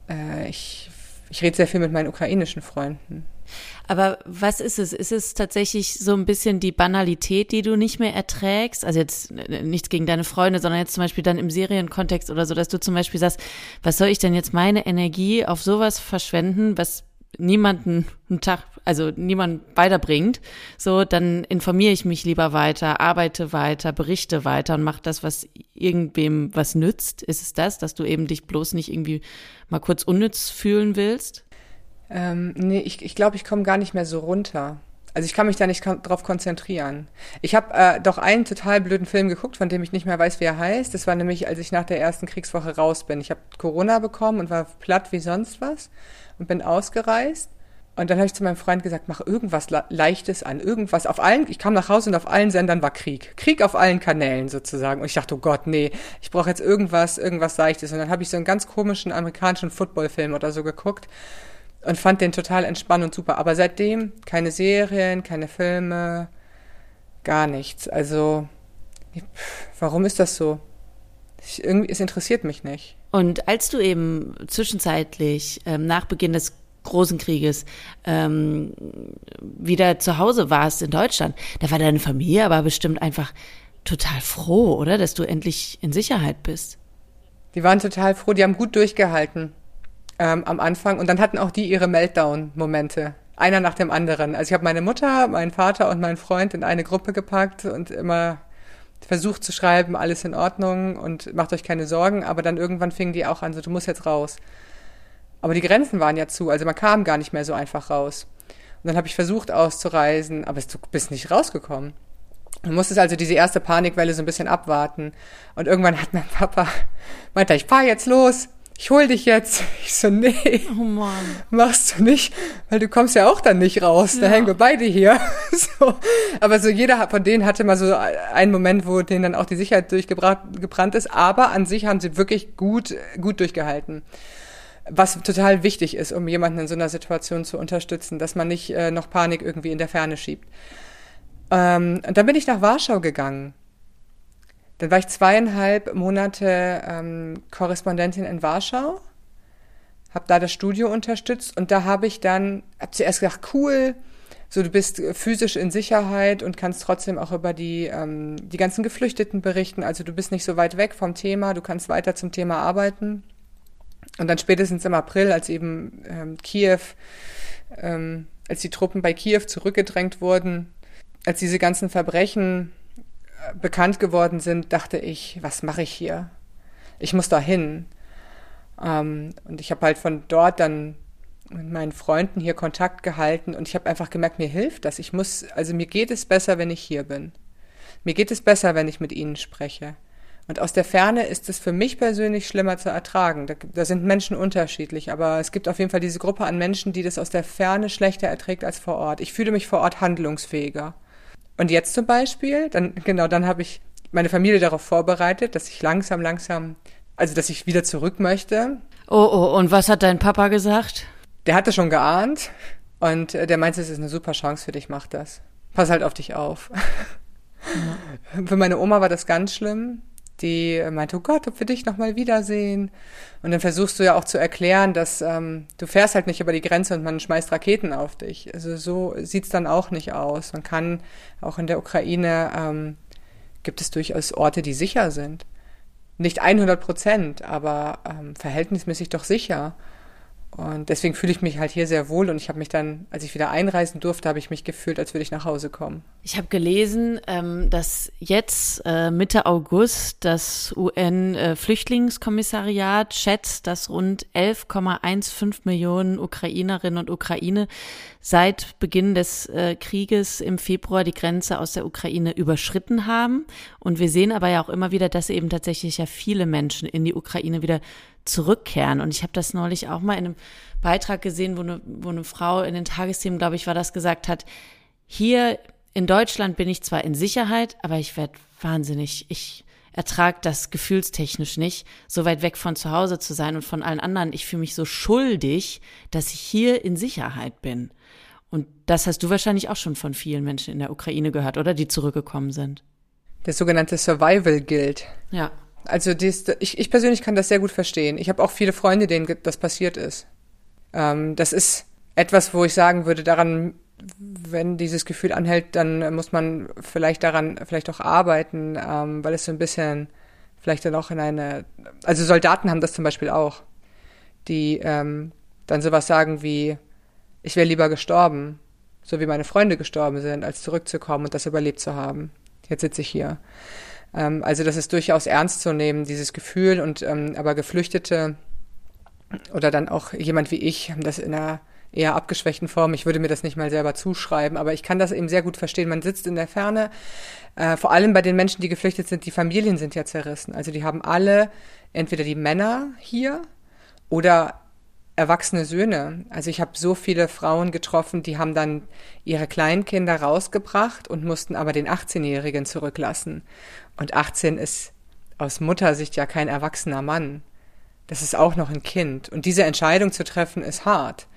[SPEAKER 1] äh, ich, ich rede sehr viel mit meinen ukrainischen Freunden.
[SPEAKER 2] Aber was ist es? Ist es tatsächlich so ein bisschen die Banalität, die du nicht mehr erträgst? Also jetzt nichts gegen deine Freunde, sondern jetzt zum Beispiel dann im Serienkontext oder so, dass du zum Beispiel sagst, was soll ich denn jetzt meine Energie auf sowas verschwenden, was niemanden einen Tag, also niemand weiterbringt, so, dann informiere ich mich lieber weiter, arbeite weiter, berichte weiter und mache das, was irgendwem was nützt. Ist es das, dass du eben dich bloß nicht irgendwie mal kurz unnütz fühlen willst?
[SPEAKER 1] Ähm, nee, ich, ich glaube, ich komme gar nicht mehr so runter. Also ich kann mich da nicht drauf konzentrieren. Ich habe äh, doch einen total blöden Film geguckt, von dem ich nicht mehr weiß, wie er heißt. Das war nämlich, als ich nach der ersten Kriegswoche raus bin. Ich habe Corona bekommen und war platt wie sonst was und bin ausgereist. Und dann habe ich zu meinem Freund gesagt, mach irgendwas Leichtes an, irgendwas auf allen. Ich kam nach Hause und auf allen Sendern war Krieg. Krieg auf allen Kanälen sozusagen. Und ich dachte, oh Gott, nee, ich brauche jetzt irgendwas, irgendwas Leichtes. Und dann habe ich so einen ganz komischen amerikanischen Footballfilm oder so geguckt und fand den total entspannend und super. Aber seitdem keine Serien, keine Filme, gar nichts. Also, warum ist das so? Ich, irgendwie, es interessiert mich nicht.
[SPEAKER 2] Und als du eben zwischenzeitlich ähm, nach Beginn des großen Krieges ähm, wieder zu Hause warst in Deutschland, da war deine Familie aber bestimmt einfach total froh, oder? Dass du endlich in Sicherheit bist.
[SPEAKER 1] Die waren total froh, die haben gut durchgehalten ähm, am Anfang und dann hatten auch die ihre Meltdown-Momente. Einer nach dem anderen. Also ich habe meine Mutter, meinen Vater und meinen Freund in eine Gruppe gepackt und immer versucht zu schreiben, alles in Ordnung und macht euch keine Sorgen, aber dann irgendwann fingen die auch an, so du musst jetzt raus. Aber die Grenzen waren ja zu, also man kam gar nicht mehr so einfach raus. Und dann habe ich versucht auszureisen, aber du bist nicht rausgekommen. Du musstest also diese erste Panikwelle so ein bisschen abwarten. Und irgendwann hat mein Papa, meinte, ich fahr jetzt los ich hol dich jetzt. [LAUGHS] Ich so, nee. Oh Mann. Machst du nicht, weil du kommst ja auch dann nicht raus. Ja. Da hängen wir beide hier. [LAUGHS] so. Aber so jeder von denen hatte mal so einen Moment, wo denen dann auch die Sicherheit durchgebrannt ist. Aber an sich haben sie wirklich gut, gut durchgehalten. Was total wichtig ist, um jemanden in so einer Situation zu unterstützen, dass man nicht äh, noch Panik irgendwie in der Ferne schiebt. Ähm, und dann bin ich nach Warschau gegangen. Dann war ich zweieinhalb Monate ähm, Korrespondentin in Warschau, habe da das Studio unterstützt und da habe ich dann, hab zuerst gedacht, cool, so du bist physisch in Sicherheit und kannst trotzdem auch über die, ähm, die ganzen Geflüchteten berichten. Also du bist nicht so weit weg vom Thema, du kannst weiter zum Thema arbeiten. Und dann spätestens im April, als eben ähm, Kiew, ähm, als die Truppen bei Kiew zurückgedrängt wurden, als diese ganzen Verbrechen bekannt geworden sind, dachte ich, was mache ich hier? Ich muss da hin. Ähm, und ich habe halt von dort dann mit meinen Freunden hier Kontakt gehalten und ich habe einfach gemerkt, mir hilft das. Ich muss, also mir geht es besser, wenn ich hier bin. Mir geht es besser, wenn ich mit ihnen spreche. Und aus der Ferne ist es für mich persönlich schlimmer zu ertragen. Da, da, sind Menschen unterschiedlich, aber es gibt auf jeden Fall diese Gruppe an Menschen, die das aus der Ferne schlechter erträgt als vor Ort. Ich fühle mich vor Ort handlungsfähiger. Und jetzt zum Beispiel, dann, genau, dann habe ich meine Familie darauf vorbereitet, dass ich langsam, langsam, also dass ich wieder zurück möchte.
[SPEAKER 2] Oh, oh, und was hat dein Papa gesagt?
[SPEAKER 1] Der hatte schon geahnt und äh, der meinte, es ist eine super Chance für dich, mach das. Pass halt auf dich auf. Ja. [LAUGHS] Für meine Oma war das ganz schlimm die meinte, oh Gott, ob wir dich nochmal wiedersehen. Und dann versuchst du ja auch zu erklären, dass ähm, du fährst halt nicht über die Grenze und man schmeißt Raketen auf dich. Also so sieht's dann auch nicht aus. Man kann auch in der Ukraine ähm, gibt es durchaus Orte, die sicher sind. Nicht 100 Prozent, aber ähm, verhältnismäßig doch sicher. Und deswegen fühle ich mich halt hier sehr wohl und ich habe mich dann, als ich wieder einreisen durfte, habe ich mich gefühlt, als würde ich nach Hause kommen.
[SPEAKER 2] Ich habe gelesen, ähm, dass jetzt äh, Mitte August das UN-Flüchtlingskommissariat schätzt, dass rund 11,15 Millionen Ukrainerinnen und Ukraine seit Beginn des äh, Krieges im Februar die Grenze aus der Ukraine überschritten haben. Und wir sehen aber ja auch immer wieder, dass eben tatsächlich ja viele Menschen in die Ukraine wieder zurückkehren. Und ich habe das neulich auch mal in einem Beitrag gesehen, wo eine, wo eine Frau in den Tagesthemen, glaube ich, war das gesagt hat, hier in Deutschland bin ich zwar in Sicherheit, aber ich werde wahnsinnig. Ich ertrage das gefühlstechnisch nicht, so weit weg von zu Hause zu sein und von allen anderen. Ich fühle mich so schuldig, dass ich hier in Sicherheit bin. Und das hast du wahrscheinlich auch schon von vielen Menschen in der Ukraine gehört, oder? Die zurückgekommen sind.
[SPEAKER 1] Das sogenannte Survival Guild.
[SPEAKER 2] Ja.
[SPEAKER 1] Also dies, ich, ich persönlich kann das sehr gut verstehen. Ich habe auch viele Freunde, denen das passiert ist. Ähm, das ist etwas, wo ich sagen würde, daran, wenn dieses Gefühl anhält, dann muss man vielleicht daran vielleicht auch arbeiten, ähm, weil es so ein bisschen vielleicht dann auch in eine, also Soldaten haben das zum Beispiel auch, die ähm, dann sowas sagen wie, ich wäre lieber gestorben, so wie meine Freunde gestorben sind, als zurückzukommen und das überlebt zu haben. Jetzt sitze ich hier. Ähm, also das ist durchaus ernst zu nehmen, dieses Gefühl. Und ähm, aber Geflüchtete oder dann auch jemand wie ich haben das in einer eher abgeschwächten Form. Ich würde mir das nicht mal selber zuschreiben, aber ich kann das eben sehr gut verstehen. Man sitzt in der Ferne, äh, vor allem bei den Menschen, die geflüchtet sind, die Familien sind ja zerrissen. Also die haben alle entweder die Männer hier oder erwachsene Söhne. Also ich habe so viele Frauen getroffen, die haben dann ihre Kleinkinder rausgebracht und mussten aber den 18-Jährigen zurücklassen. Und 18 ist aus Muttersicht ja kein erwachsener Mann. Das ist auch noch ein Kind. Und diese Entscheidung zu treffen, ist hart.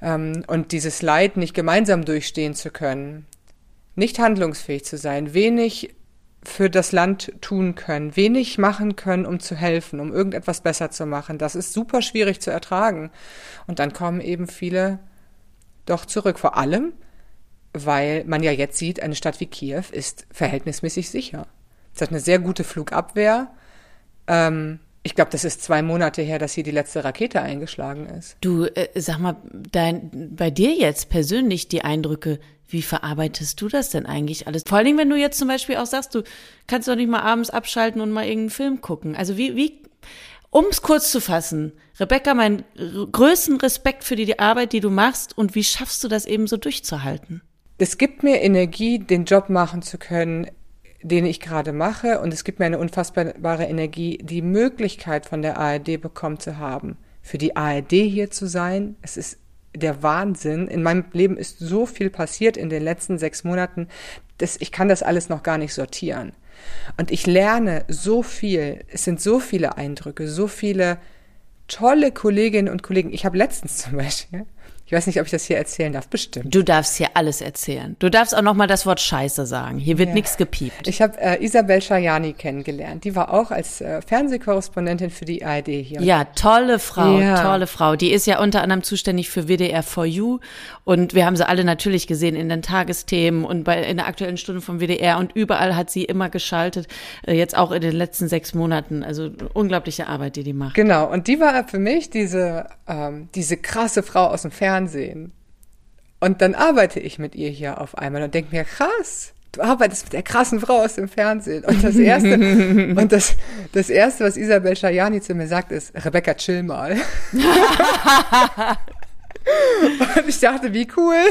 [SPEAKER 1] Ähm, und dieses Leid nicht gemeinsam durchstehen zu können, nicht handlungsfähig zu sein, wenig für das Land tun können, wenig machen können, um zu helfen, um irgendetwas besser zu machen. Das ist super schwierig zu ertragen. Und dann kommen eben viele doch zurück. Vor allem, weil man ja jetzt sieht, eine Stadt wie Kiew ist verhältnismäßig sicher. Es hat eine sehr gute Flugabwehr. Ähm, ich glaube, das ist zwei Monate her, dass hier die letzte Rakete eingeschlagen ist.
[SPEAKER 2] Du, äh, sag mal, dein, bei dir jetzt persönlich die Eindrücke, wie verarbeitest du das denn eigentlich alles? Vor allen Dingen, wenn du jetzt zum Beispiel auch sagst, du kannst doch nicht mal abends abschalten und mal irgendeinen Film gucken. Also wie, wie, um es kurz zu fassen, Rebecca, meinen größten Respekt für die, die Arbeit, die du machst und wie schaffst du das eben so durchzuhalten?
[SPEAKER 1] Es gibt mir Energie, den Job machen zu können, den ich gerade mache. Und es gibt mir eine unfassbare Energie, die Möglichkeit von der ARD bekommen zu haben, für die ARD hier zu sein. Es ist der Wahnsinn. In meinem Leben ist so viel passiert in den letzten sechs Monaten, dass ich kann das alles noch gar nicht sortieren. Und ich lerne so viel. Es sind so viele Eindrücke, so viele tolle Kolleginnen und Kollegen. Ich habe letztens zum Beispiel ich weiß nicht, ob ich das hier erzählen darf. Bestimmt.
[SPEAKER 2] Du darfst hier alles erzählen. Du darfst auch noch mal das Wort Scheiße sagen. Hier wird ja. nichts gepiept.
[SPEAKER 1] Ich habe äh, Isabel Schajani kennengelernt. Die war auch als äh, Fernsehkorrespondentin für die ARD hier.
[SPEAKER 2] Ja, tolle Frau, ja. tolle Frau. Die ist ja unter anderem zuständig für WDR 4U und wir haben sie alle natürlich gesehen in den Tagesthemen und bei in der aktuellen Stunde vom WDR und überall hat sie immer geschaltet. Äh, jetzt auch in den letzten sechs Monaten. Also unglaubliche Arbeit, die die macht.
[SPEAKER 1] Genau. Und die war für mich diese ähm, diese krasse Frau aus dem Fernsehen Fernsehen. Und dann arbeite ich mit ihr hier auf einmal und denke mir, krass, du arbeitest mit der krassen Frau aus dem Fernsehen. Und das erste, [LAUGHS] und das, das erste, was Isabel Schajani zu mir sagt, ist, Rebecca, chill mal. [LAUGHS] und ich dachte, wie cool.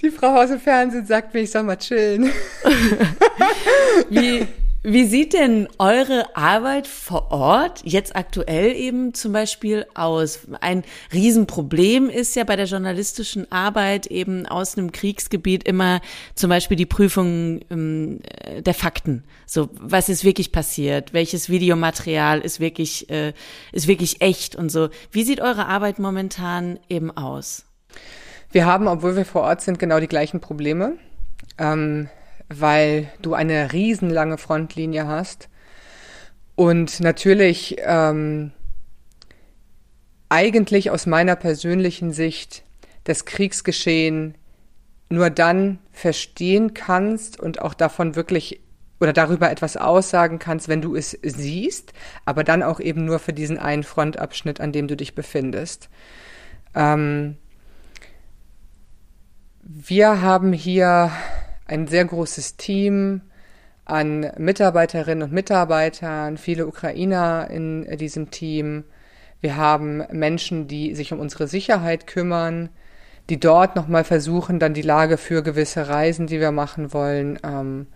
[SPEAKER 1] Die Frau aus dem Fernsehen sagt mir, ich soll mal chillen.
[SPEAKER 2] wie, wie sieht denn eure Arbeit vor Ort jetzt aktuell eben zum Beispiel aus? Ein Riesenproblem ist ja bei der journalistischen Arbeit eben aus einem Kriegsgebiet immer zum Beispiel die Prüfung ähm, der Fakten. So, was ist wirklich passiert? Welches Videomaterial ist wirklich, äh, ist wirklich echt und so? Wie sieht eure Arbeit momentan eben aus?
[SPEAKER 1] Wir haben, obwohl wir vor Ort sind, genau die gleichen Probleme. Ähm, weil du eine riesenlange Frontlinie hast und natürlich ähm, eigentlich aus meiner persönlichen Sicht das Kriegsgeschehen nur dann verstehen kannst und auch davon wirklich oder darüber etwas aussagen kannst, wenn du es siehst, aber dann auch eben nur für diesen einen Frontabschnitt, an dem du dich befindest. Ähm, wir haben hier ein sehr großes Team an Mitarbeiterinnen und Mitarbeitern, viele Ukrainer in diesem Team. Wir haben Menschen, die sich um unsere Sicherheit kümmern, die dort nochmal versuchen, dann die Lage für gewisse Reisen, die wir machen wollen, ähm,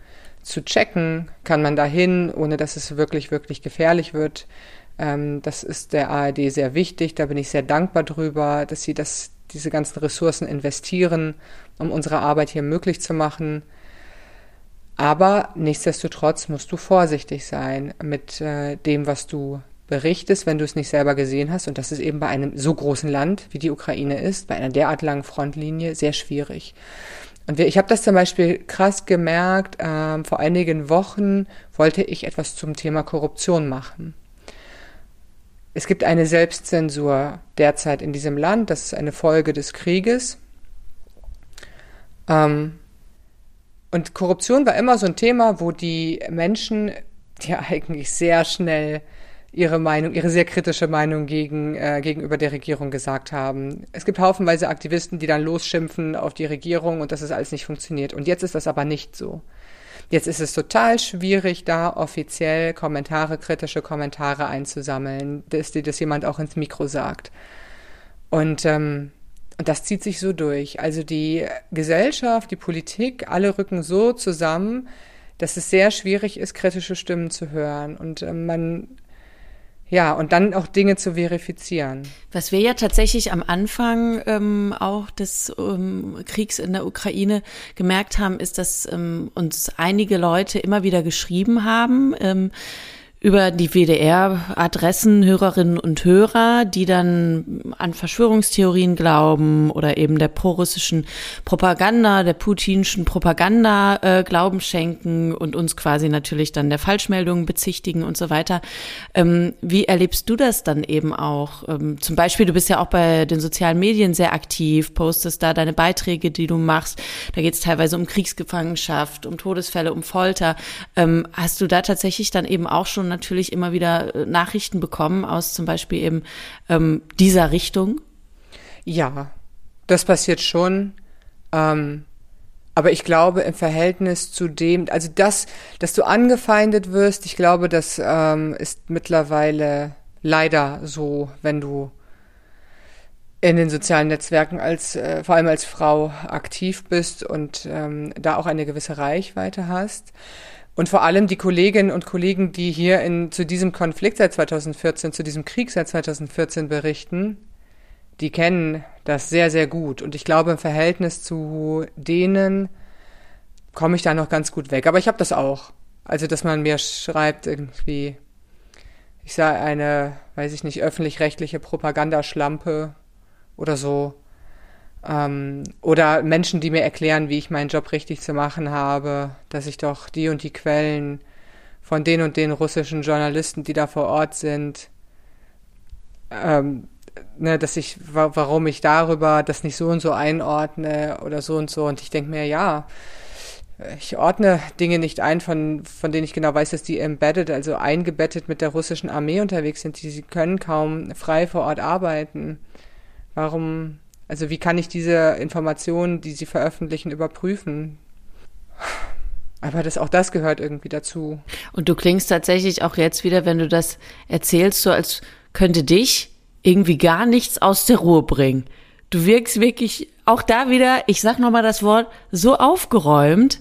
[SPEAKER 1] zu checken. Kann man dahin, ohne dass es wirklich, wirklich gefährlich wird. Ähm, das ist der ARD sehr wichtig. Da bin ich sehr dankbar drüber, dass sie das, diese ganzen Ressourcen investieren um unsere Arbeit hier möglich zu machen. Aber nichtsdestotrotz musst du vorsichtig sein mit äh, dem, was du berichtest, wenn du es nicht selber gesehen hast. Und das ist eben bei einem so großen Land, wie die Ukraine ist, bei einer derart langen Frontlinie, sehr schwierig. Und wir, ich habe das zum Beispiel krass gemerkt, ähm, vor einigen Wochen wollte ich etwas zum Thema Korruption machen. Es gibt eine Selbstzensur derzeit in diesem Land, das ist eine Folge des Krieges. Ähm, und Korruption war immer so ein Thema, wo die Menschen ja eigentlich sehr schnell ihre Meinung, ihre sehr kritische Meinung gegen, äh, gegenüber der Regierung gesagt haben. Es gibt haufenweise Aktivisten, die dann losschimpfen auf die Regierung und dass es alles nicht funktioniert. Und jetzt ist das aber nicht so. Jetzt ist es total schwierig, da offiziell Kommentare, kritische Kommentare einzusammeln, dass dir das jemand auch ins Mikro sagt. Und, ähm, und das zieht sich so durch. Also die Gesellschaft, die Politik, alle rücken so zusammen, dass es sehr schwierig ist, kritische Stimmen zu hören. Und äh, man ja, und dann auch Dinge zu verifizieren.
[SPEAKER 2] Was wir ja tatsächlich am Anfang ähm, auch des ähm, Kriegs in der Ukraine gemerkt haben, ist, dass ähm, uns einige Leute immer wieder geschrieben haben, ähm, über die WDR-Adressen Hörerinnen und Hörer, die dann an Verschwörungstheorien glauben oder eben der prorussischen Propaganda, der putinschen Propaganda äh, Glauben schenken und uns quasi natürlich dann der Falschmeldungen bezichtigen und so weiter. Ähm, wie erlebst du das dann eben auch? Ähm, zum Beispiel, du bist ja auch bei den sozialen Medien sehr aktiv, postest da deine Beiträge, die du machst. Da geht es teilweise um Kriegsgefangenschaft, um Todesfälle, um Folter. Ähm, hast du da tatsächlich dann eben auch schon natürlich immer wieder äh, Nachrichten bekommen aus zum Beispiel eben ähm, dieser Richtung?
[SPEAKER 1] Ja, das passiert schon. Ähm, aber ich glaube, im Verhältnis zu dem, also das, dass du angefeindet wirst, ich glaube, das ähm, ist mittlerweile leider so, wenn du in den sozialen Netzwerken als äh, vor allem als Frau aktiv bist und ähm, da auch eine gewisse Reichweite hast. Und vor allem die Kolleginnen und Kollegen, die hier in, zu diesem Konflikt seit 2014, zu diesem Krieg seit 2014 berichten, die kennen das sehr, sehr gut. Und ich glaube, im Verhältnis zu denen komme ich da noch ganz gut weg. Aber ich habe das auch. Also, dass man mir schreibt irgendwie, ich sei eine, weiß ich nicht, öffentlich-rechtliche Propagandaschlampe oder so. Ähm, oder Menschen, die mir erklären, wie ich meinen Job richtig zu machen habe, dass ich doch die und die Quellen von den und den russischen Journalisten, die da vor Ort sind, ähm, ne, dass ich, warum ich darüber das nicht so und so einordne oder so und so. Und ich denke mir, ja, ich ordne Dinge nicht ein, von, von denen ich genau weiß, dass die embedded, also eingebettet mit der russischen Armee unterwegs sind. Die, sie können kaum frei vor Ort arbeiten. Warum also wie kann ich diese Informationen, die sie veröffentlichen, überprüfen? Aber das, auch das gehört irgendwie dazu.
[SPEAKER 2] Und du klingst tatsächlich auch jetzt wieder, wenn du das erzählst, so als könnte dich irgendwie gar nichts aus der Ruhe bringen. Du wirkst wirklich auch da wieder, ich sag nochmal das Wort, so aufgeräumt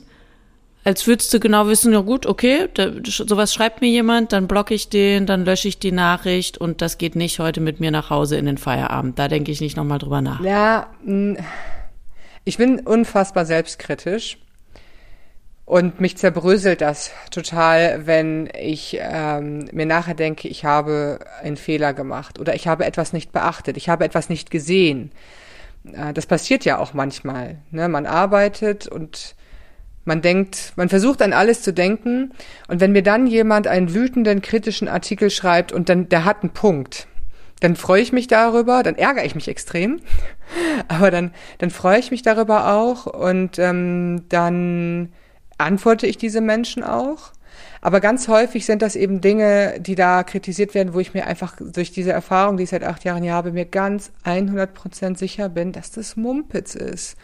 [SPEAKER 2] als würdest du genau wissen, ja gut, okay, da, sowas schreibt mir jemand, dann blocke ich den, dann lösche ich die Nachricht und das geht nicht heute mit mir nach Hause in den Feierabend. Da denke ich nicht nochmal drüber nach.
[SPEAKER 1] Ja, ich bin unfassbar selbstkritisch und mich zerbröselt das total, wenn ich ähm, mir nachher denke, ich habe einen Fehler gemacht oder ich habe etwas nicht beachtet, ich habe etwas nicht gesehen. Äh, das passiert ja auch manchmal. Ne? Man arbeitet und man denkt, man versucht an alles zu denken und wenn mir dann jemand einen wütenden, kritischen Artikel schreibt und dann, der hat einen Punkt, dann freue ich mich darüber, dann ärgere ich mich extrem, [LAUGHS] aber dann, dann freue ich mich darüber auch und ähm, dann antworte ich diese Menschen auch. Aber ganz häufig sind das eben Dinge, die da kritisiert werden, wo ich mir einfach durch diese Erfahrung, die ich seit acht Jahren hier habe, mir ganz 100 Prozent sicher bin, dass das Mumpitz ist.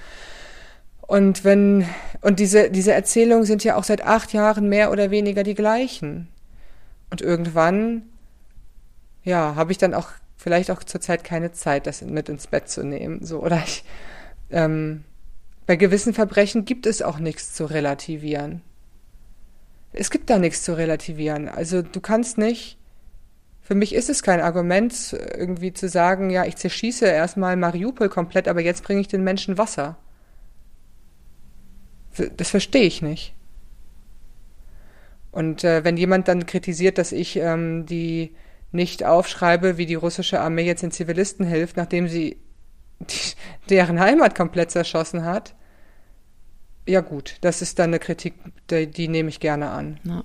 [SPEAKER 1] Und wenn, und diese, diese Erzählungen sind ja auch seit acht Jahren mehr oder weniger die gleichen. Und irgendwann, ja, habe ich dann auch vielleicht auch zurzeit keine Zeit, das mit ins Bett zu nehmen. So, oder ich, ähm, bei gewissen Verbrechen gibt es auch nichts zu relativieren. Es gibt da nichts zu relativieren. Also du kannst nicht, für mich ist es kein Argument, irgendwie zu sagen, ja, ich zerschieße erstmal Mariupol komplett, aber jetzt bringe ich den Menschen Wasser. Das verstehe ich nicht. Und äh, wenn jemand dann kritisiert, dass ich ähm, die nicht aufschreibe, wie die russische Armee jetzt den Zivilisten hilft, nachdem sie [LAUGHS] die, deren Heimat komplett zerschossen hat, ja gut, das ist dann eine Kritik, die, die nehme ich gerne an. Ja.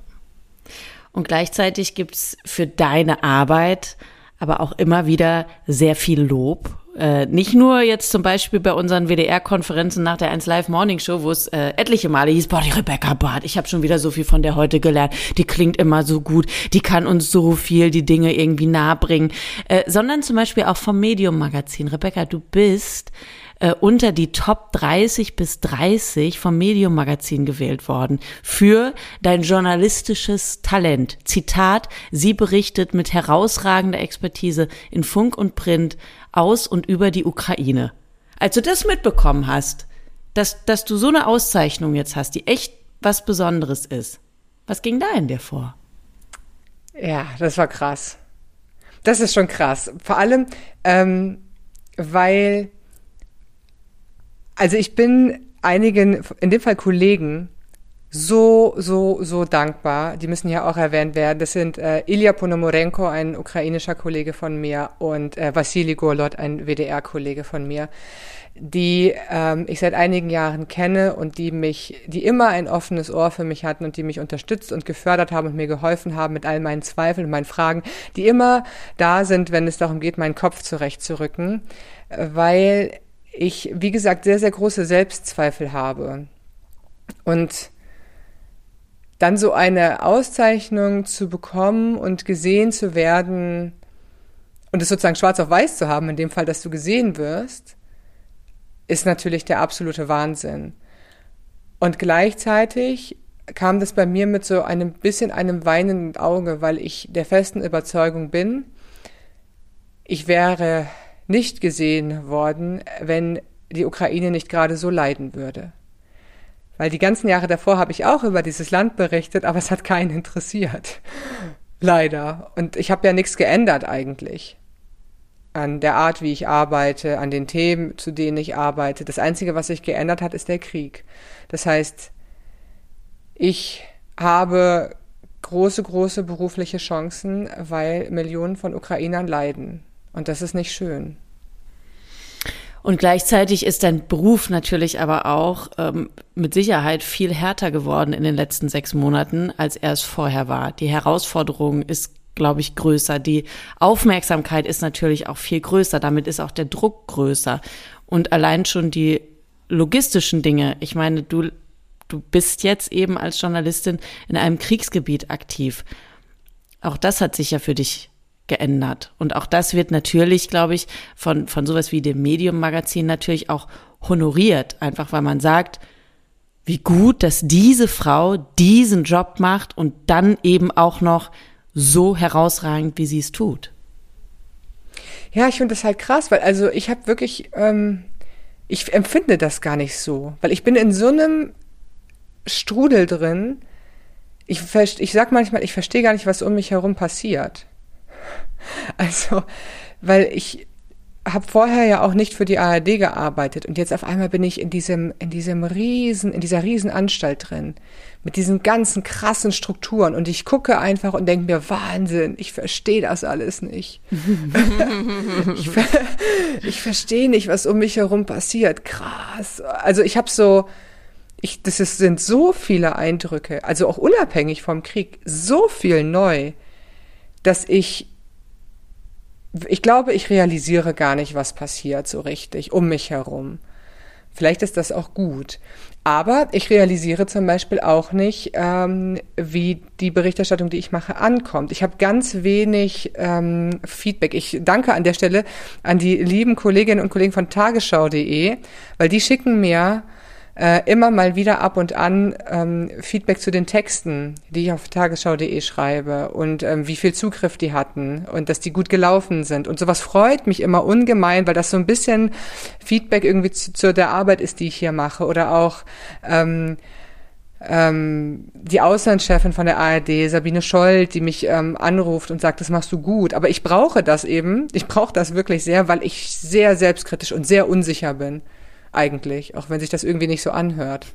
[SPEAKER 2] Und gleichzeitig gibt's für deine Arbeit aber auch immer wieder sehr viel Lob. Äh, nicht nur jetzt zum Beispiel bei unseren WDR-Konferenzen nach der 1 Live Morning Show, wo es äh, etliche Male hieß, boah, die Rebecca Barth, ich habe schon wieder so viel von der heute gelernt, die klingt immer so gut, die kann uns so viel die Dinge irgendwie nahebringen, äh, sondern zum Beispiel auch vom Medium-Magazin. Rebecca, du bist äh, unter die Top 30 bis 30 vom Medium Magazin gewählt worden für dein journalistisches Talent. Zitat, sie berichtet mit herausragender Expertise in Funk und Print aus und über die Ukraine. Als du das mitbekommen hast, dass, dass du so eine Auszeichnung jetzt hast, die echt was Besonderes ist, was ging da in dir vor?
[SPEAKER 1] Ja, das war krass. Das ist schon krass. Vor allem, ähm, weil, also ich bin einigen, in dem Fall Kollegen, so, so, so dankbar. Die müssen ja auch erwähnt werden. Das sind äh, Ilya Ponomorenko, ein ukrainischer Kollege von mir, und äh, Vassili Golot, ein WDR-Kollege von mir, die ähm, ich seit einigen Jahren kenne und die mich, die immer ein offenes Ohr für mich hatten und die mich unterstützt und gefördert haben und mir geholfen haben mit all meinen Zweifeln und meinen Fragen, die immer da sind, wenn es darum geht, meinen Kopf zurechtzurücken, weil ich, wie gesagt, sehr, sehr große Selbstzweifel habe. Und dann so eine Auszeichnung zu bekommen und gesehen zu werden und es sozusagen schwarz auf weiß zu haben, in dem Fall, dass du gesehen wirst, ist natürlich der absolute Wahnsinn. Und gleichzeitig kam das bei mir mit so einem bisschen einem weinenden Auge, weil ich der festen Überzeugung bin, ich wäre nicht gesehen worden, wenn die Ukraine nicht gerade so leiden würde. Weil die ganzen Jahre davor habe ich auch über dieses Land berichtet, aber es hat keinen interessiert. [LAUGHS] Leider. Und ich habe ja nichts geändert eigentlich. An der Art, wie ich arbeite, an den Themen, zu denen ich arbeite. Das Einzige, was sich geändert hat, ist der Krieg. Das heißt, ich habe große, große berufliche Chancen, weil Millionen von Ukrainern leiden. Und das ist nicht schön.
[SPEAKER 2] Und gleichzeitig ist dein Beruf natürlich aber auch ähm, mit Sicherheit viel härter geworden in den letzten sechs Monaten, als er es vorher war. Die Herausforderung ist, glaube ich, größer. Die Aufmerksamkeit ist natürlich auch viel größer. Damit ist auch der Druck größer. Und allein schon die logistischen Dinge. Ich meine, du, du bist jetzt eben als Journalistin in einem Kriegsgebiet aktiv. Auch das hat sich ja für dich geändert. Und auch das wird natürlich, glaube ich, von, von sowas wie dem Medium-Magazin natürlich auch honoriert. Einfach weil man sagt, wie gut, dass diese Frau diesen Job macht und dann eben auch noch so herausragend, wie sie es tut.
[SPEAKER 1] Ja, ich finde das halt krass, weil also ich habe wirklich, ähm, ich empfinde das gar nicht so, weil ich bin in so einem Strudel drin. Ich, ich sag manchmal, ich verstehe gar nicht, was um mich herum passiert. [LAUGHS] Also, weil ich habe vorher ja auch nicht für die ARD gearbeitet und jetzt auf einmal bin ich in diesem in diesem riesen in dieser riesen Anstalt drin mit diesen ganzen krassen Strukturen und ich gucke einfach und denke mir Wahnsinn, ich verstehe das alles nicht. [LAUGHS] ich, ich verstehe nicht, was um mich herum passiert. Krass. Also ich habe so ich das ist, sind so viele Eindrücke, also auch unabhängig vom Krieg, so viel neu, dass ich ich glaube, ich realisiere gar nicht, was passiert so richtig um mich herum. Vielleicht ist das auch gut. Aber ich realisiere zum Beispiel auch nicht, ähm, wie die Berichterstattung, die ich mache, ankommt. Ich habe ganz wenig ähm, Feedback. Ich danke an der Stelle an die lieben Kolleginnen und Kollegen von tagesschau.de, weil die schicken mir äh, immer mal wieder ab und an ähm, Feedback zu den Texten, die ich auf tagesschau.de schreibe und ähm, wie viel Zugriff die hatten und dass die gut gelaufen sind. Und sowas freut mich immer ungemein, weil das so ein bisschen Feedback irgendwie zu, zu der Arbeit ist, die ich hier mache. Oder auch ähm, ähm, die Auslandschefin von der ARD, Sabine Scholl, die mich ähm, anruft und sagt, das machst du gut. Aber ich brauche das eben, ich brauche das wirklich sehr, weil ich sehr selbstkritisch und sehr unsicher bin eigentlich, auch wenn sich das irgendwie nicht so anhört.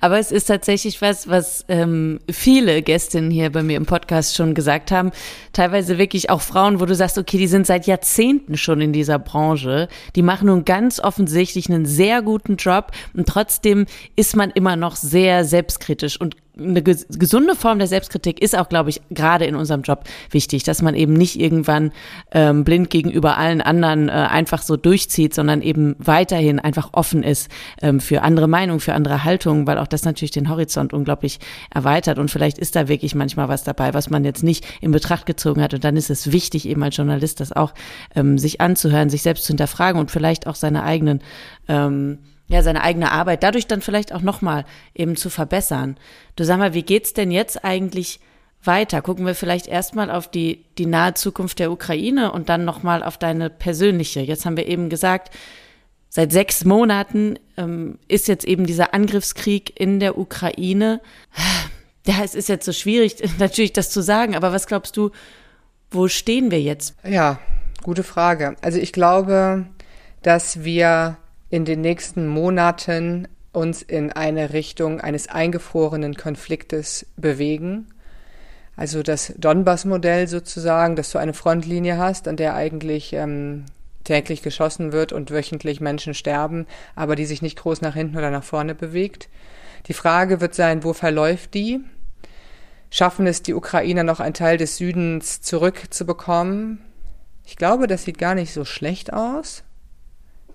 [SPEAKER 2] Aber es ist tatsächlich was, was ähm, viele Gästinnen hier bei mir im Podcast schon gesagt haben. Teilweise wirklich auch Frauen, wo du sagst, okay, die sind seit Jahrzehnten schon in dieser Branche. Die machen nun ganz offensichtlich einen sehr guten Job und trotzdem ist man immer noch sehr selbstkritisch und eine gesunde Form der Selbstkritik ist auch, glaube ich, gerade in unserem Job wichtig, dass man eben nicht irgendwann ähm, blind gegenüber allen anderen äh, einfach so durchzieht, sondern eben weiterhin einfach offen ist ähm, für andere Meinungen, für andere Haltungen, weil auch das natürlich den Horizont unglaublich erweitert. Und vielleicht ist da wirklich manchmal was dabei, was man jetzt nicht in Betracht gezogen hat. Und dann ist es wichtig, eben als Journalist das auch ähm, sich anzuhören, sich selbst zu hinterfragen und vielleicht auch seine eigenen ähm, ja, seine eigene Arbeit dadurch dann vielleicht auch nochmal eben zu verbessern. Du sag mal, wie geht's denn jetzt eigentlich weiter? Gucken wir vielleicht erstmal auf die, die nahe Zukunft der Ukraine und dann nochmal auf deine persönliche. Jetzt haben wir eben gesagt, seit sechs Monaten ähm, ist jetzt eben dieser Angriffskrieg in der Ukraine. Ja, es ist jetzt so schwierig, [LAUGHS] natürlich das zu sagen, aber was glaubst du, wo stehen wir jetzt?
[SPEAKER 1] Ja, gute Frage. Also ich glaube, dass wir in den nächsten Monaten uns in eine Richtung eines eingefrorenen Konfliktes bewegen. Also das Donbass-Modell sozusagen, dass du eine Frontlinie hast, an der eigentlich ähm, täglich geschossen wird und wöchentlich Menschen sterben, aber die sich nicht groß nach hinten oder nach vorne bewegt. Die Frage wird sein, wo verläuft die? Schaffen es die Ukrainer noch einen Teil des Südens zurückzubekommen? Ich glaube, das sieht gar nicht so schlecht aus.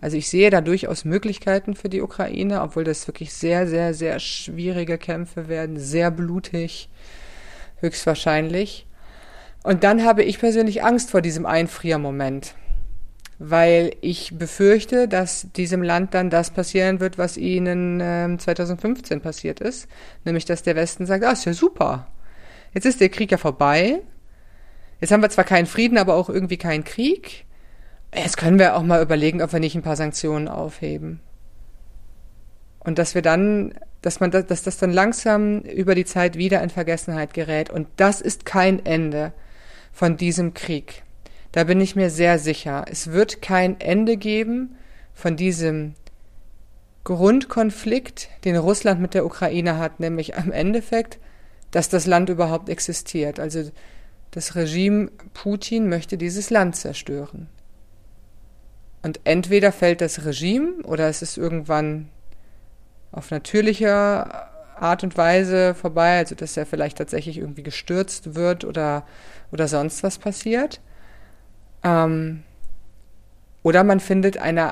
[SPEAKER 1] Also ich sehe da durchaus Möglichkeiten für die Ukraine, obwohl das wirklich sehr, sehr, sehr schwierige Kämpfe werden, sehr blutig, höchstwahrscheinlich. Und dann habe ich persönlich Angst vor diesem Einfriermoment, weil ich befürchte, dass diesem Land dann das passieren wird, was ihnen äh, 2015 passiert ist, nämlich dass der Westen sagt, ah, ist ja super, jetzt ist der Krieg ja vorbei, jetzt haben wir zwar keinen Frieden, aber auch irgendwie keinen Krieg, Jetzt können wir auch mal überlegen, ob wir nicht ein paar Sanktionen aufheben. Und dass wir dann, dass man, dass das dann langsam über die Zeit wieder in Vergessenheit gerät. Und das ist kein Ende von diesem Krieg. Da bin ich mir sehr sicher. Es wird kein Ende geben von diesem Grundkonflikt, den Russland mit der Ukraine hat, nämlich am Endeffekt, dass das Land überhaupt existiert. Also das Regime Putin möchte dieses Land zerstören. Und entweder fällt das Regime oder es ist irgendwann auf natürliche Art und Weise vorbei, also dass er vielleicht tatsächlich irgendwie gestürzt wird oder, oder sonst was passiert. Ähm, oder man findet eine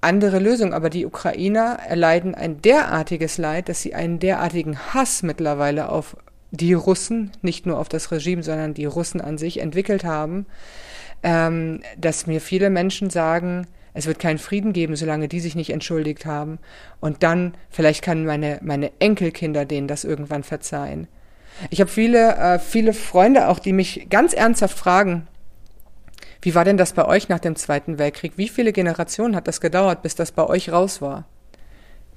[SPEAKER 1] andere Lösung. Aber die Ukrainer erleiden ein derartiges Leid, dass sie einen derartigen Hass mittlerweile auf die Russen, nicht nur auf das Regime, sondern die Russen an sich entwickelt haben, ähm, dass mir viele Menschen sagen, es wird keinen Frieden geben, solange die sich nicht entschuldigt haben. Und dann, vielleicht können meine, meine Enkelkinder denen das irgendwann verzeihen. Ich habe viele, äh, viele Freunde auch, die mich ganz ernsthaft fragen, wie war denn das bei euch nach dem Zweiten Weltkrieg? Wie viele Generationen hat das gedauert, bis das bei euch raus war?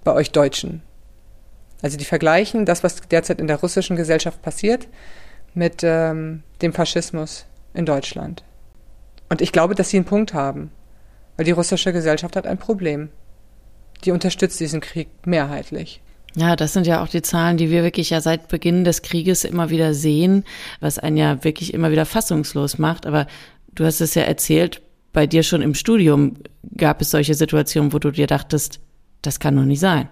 [SPEAKER 1] Bei euch Deutschen. Also die vergleichen das, was derzeit in der russischen Gesellschaft passiert, mit ähm, dem Faschismus in Deutschland. Und ich glaube, dass sie einen Punkt haben, weil die russische Gesellschaft hat ein Problem. Die unterstützt diesen Krieg mehrheitlich.
[SPEAKER 2] Ja, das sind ja auch die Zahlen, die wir wirklich ja seit Beginn des Krieges immer wieder sehen, was einen ja wirklich immer wieder fassungslos macht. Aber du hast es ja erzählt, bei dir schon im Studium gab es solche Situationen, wo du dir dachtest, das kann doch nicht sein.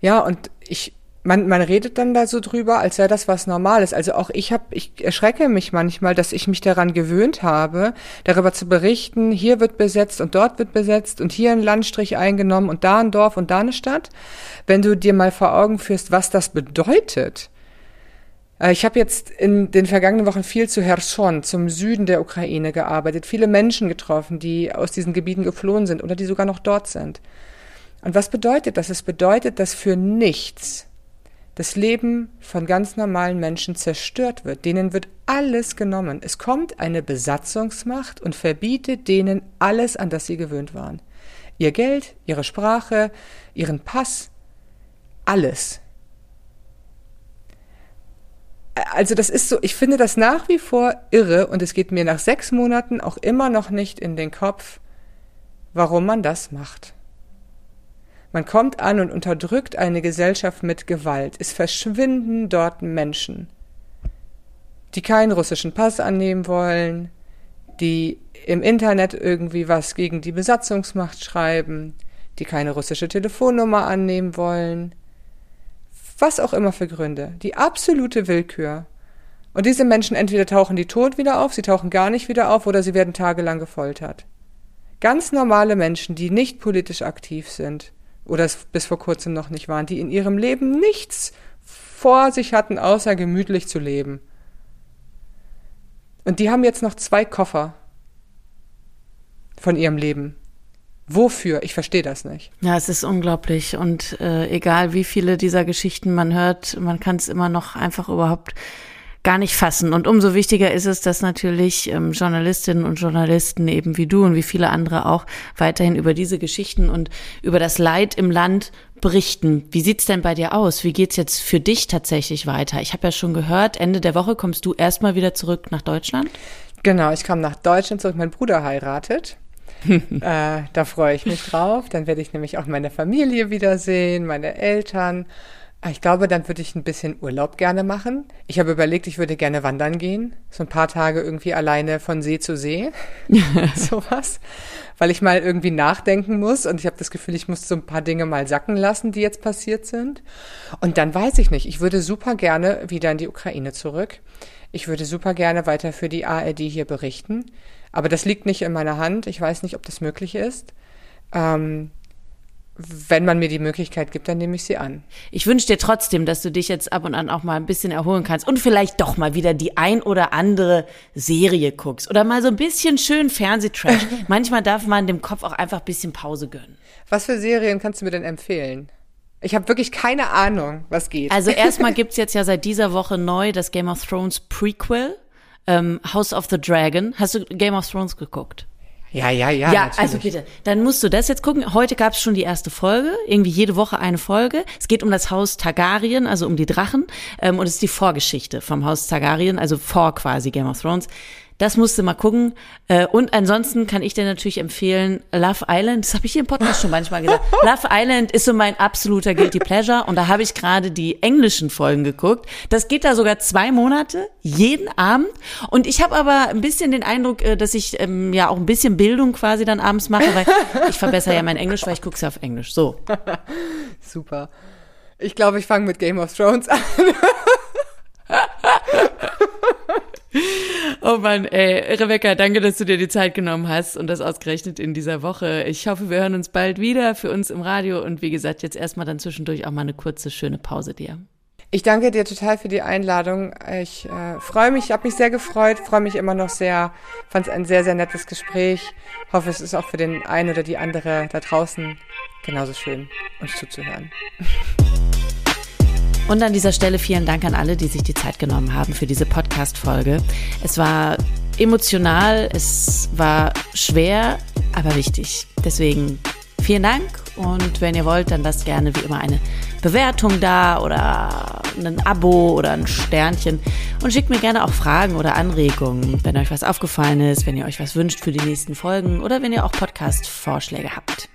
[SPEAKER 1] Ja, und ich man, man redet dann da so drüber, als wäre das was Normales. Also auch ich habe, ich erschrecke mich manchmal, dass ich mich daran gewöhnt habe, darüber zu berichten, hier wird besetzt und dort wird besetzt und hier ein Landstrich eingenommen und da ein Dorf und da eine Stadt. Wenn du dir mal vor Augen führst, was das bedeutet. Äh, ich habe jetzt in den vergangenen Wochen viel zu Herson, zum Süden der Ukraine gearbeitet, viele Menschen getroffen, die aus diesen Gebieten geflohen sind oder die sogar noch dort sind. Und was bedeutet das? Es bedeutet, dass für nichts das Leben von ganz normalen Menschen zerstört wird. Denen wird alles genommen. Es kommt eine Besatzungsmacht und verbietet denen alles, an das sie gewöhnt waren. Ihr Geld, ihre Sprache, ihren Pass, alles. Also das ist so, ich finde das nach wie vor irre und es geht mir nach sechs Monaten auch immer noch nicht in den Kopf, warum man das macht. Man kommt an und unterdrückt eine Gesellschaft mit Gewalt. Es verschwinden dort Menschen, die keinen russischen Pass annehmen wollen, die im Internet irgendwie was gegen die Besatzungsmacht schreiben, die keine russische Telefonnummer annehmen wollen. was auch immer für Gründe, die absolute Willkür. Und diese Menschen entweder tauchen die tot wieder auf, sie tauchen gar nicht wieder auf oder sie werden tagelang gefoltert. Ganz normale Menschen, die nicht politisch aktiv sind oder es bis vor kurzem noch nicht waren, die in ihrem Leben nichts vor sich hatten, außer gemütlich zu leben. Und die haben jetzt noch zwei Koffer von ihrem Leben. Wofür? Ich verstehe das nicht.
[SPEAKER 2] Ja, es ist unglaublich. Und äh, egal wie viele dieser Geschichten man hört, man kann es immer noch einfach überhaupt gar nicht fassen. Und umso wichtiger ist es, dass natürlich ähm, Journalistinnen und Journalisten eben wie du und wie viele andere auch weiterhin über diese Geschichten und über das Leid im Land berichten. Wie sieht's denn bei dir aus? Wie geht's jetzt für dich tatsächlich weiter? Ich habe ja schon gehört, Ende der Woche kommst du erstmal wieder zurück nach Deutschland.
[SPEAKER 1] Genau, ich komme nach Deutschland zurück. Mein Bruder heiratet. [LAUGHS] äh, da freue ich mich drauf. Dann werde ich nämlich auch meine Familie wiedersehen, meine Eltern. Ah, ich glaube, dann würde ich ein bisschen Urlaub gerne machen. Ich habe überlegt, ich würde gerne wandern gehen. So ein paar Tage irgendwie alleine von See zu See. [LAUGHS] [LAUGHS] Sowas. Weil ich mal irgendwie nachdenken muss und ich habe das Gefühl, ich muss so ein paar Dinge mal sacken lassen, die jetzt passiert sind. Und dann weiß ich nicht. Ich würde super gerne wieder in die Ukraine zurück. Ich würde super gerne weiter für die ARD hier berichten. Aber das liegt nicht in meiner Hand. Ich weiß nicht, ob das möglich ist. Ähm, wenn man mir die Möglichkeit gibt, dann nehme ich sie an.
[SPEAKER 2] Ich wünsche dir trotzdem, dass du dich jetzt ab und an auch mal ein bisschen erholen kannst und vielleicht doch mal wieder die ein oder andere Serie guckst oder mal so ein bisschen schön Fernsehtrash. [LAUGHS] Manchmal darf man dem Kopf auch einfach ein bisschen Pause gönnen.
[SPEAKER 1] Was für Serien kannst du mir denn empfehlen? Ich habe wirklich keine Ahnung, was geht.
[SPEAKER 2] Also [LAUGHS] erstmal gibt's jetzt ja seit dieser Woche neu das Game of Thrones Prequel ähm, House of the Dragon. Hast du Game of Thrones geguckt?
[SPEAKER 1] Ja, ja, ja.
[SPEAKER 2] Ja, natürlich. also bitte. Dann musst du das jetzt gucken. Heute gab es schon die erste Folge, irgendwie jede Woche eine Folge. Es geht um das Haus Targaryen, also um die Drachen. Ähm, und es ist die Vorgeschichte vom Haus Targaryen, also vor quasi Game of Thrones. Das musst du mal gucken. Äh, und ansonsten kann ich dir natürlich empfehlen, Love Island, das habe ich hier im Podcast schon manchmal gesagt. [LAUGHS] Love Island ist so mein absoluter Guilty Pleasure und da habe ich gerade die englischen Folgen geguckt. Das geht da sogar zwei Monate, jeden Abend. Und ich habe aber ein bisschen den Eindruck, äh, dass ich ähm, ja auch ein bisschen Bildung quasi dann abends mache, weil [LAUGHS] ich verbessere ja mein Englisch, weil ich gucke es ja auf Englisch. So. [LAUGHS]
[SPEAKER 1] Super. Ich glaube, ich fange mit Game of Thrones an.
[SPEAKER 2] Oh Mann, ey, Rebecca, danke, dass du dir die Zeit genommen hast und das ausgerechnet in dieser Woche. Ich hoffe, wir hören uns bald wieder für uns im Radio und wie gesagt, jetzt erstmal dann zwischendurch auch mal eine kurze, schöne Pause dir.
[SPEAKER 1] Ich danke dir total für die Einladung. Ich äh, freue mich, habe mich sehr gefreut, freue mich immer noch sehr. Fand es ein sehr, sehr nettes Gespräch. Hoffe, es ist auch für den einen oder die andere da draußen genauso schön, uns zuzuhören.
[SPEAKER 2] Und an dieser Stelle vielen Dank an alle, die sich die Zeit genommen haben für diese Podcast-Folge. Es war emotional, es war schwer, aber wichtig. Deswegen vielen Dank und wenn ihr wollt, dann lasst gerne wie immer eine Bewertung da oder ein Abo oder ein Sternchen und schickt mir gerne auch Fragen oder Anregungen, wenn euch was aufgefallen ist, wenn ihr euch was wünscht für die nächsten Folgen oder wenn ihr auch Podcast-Vorschläge habt.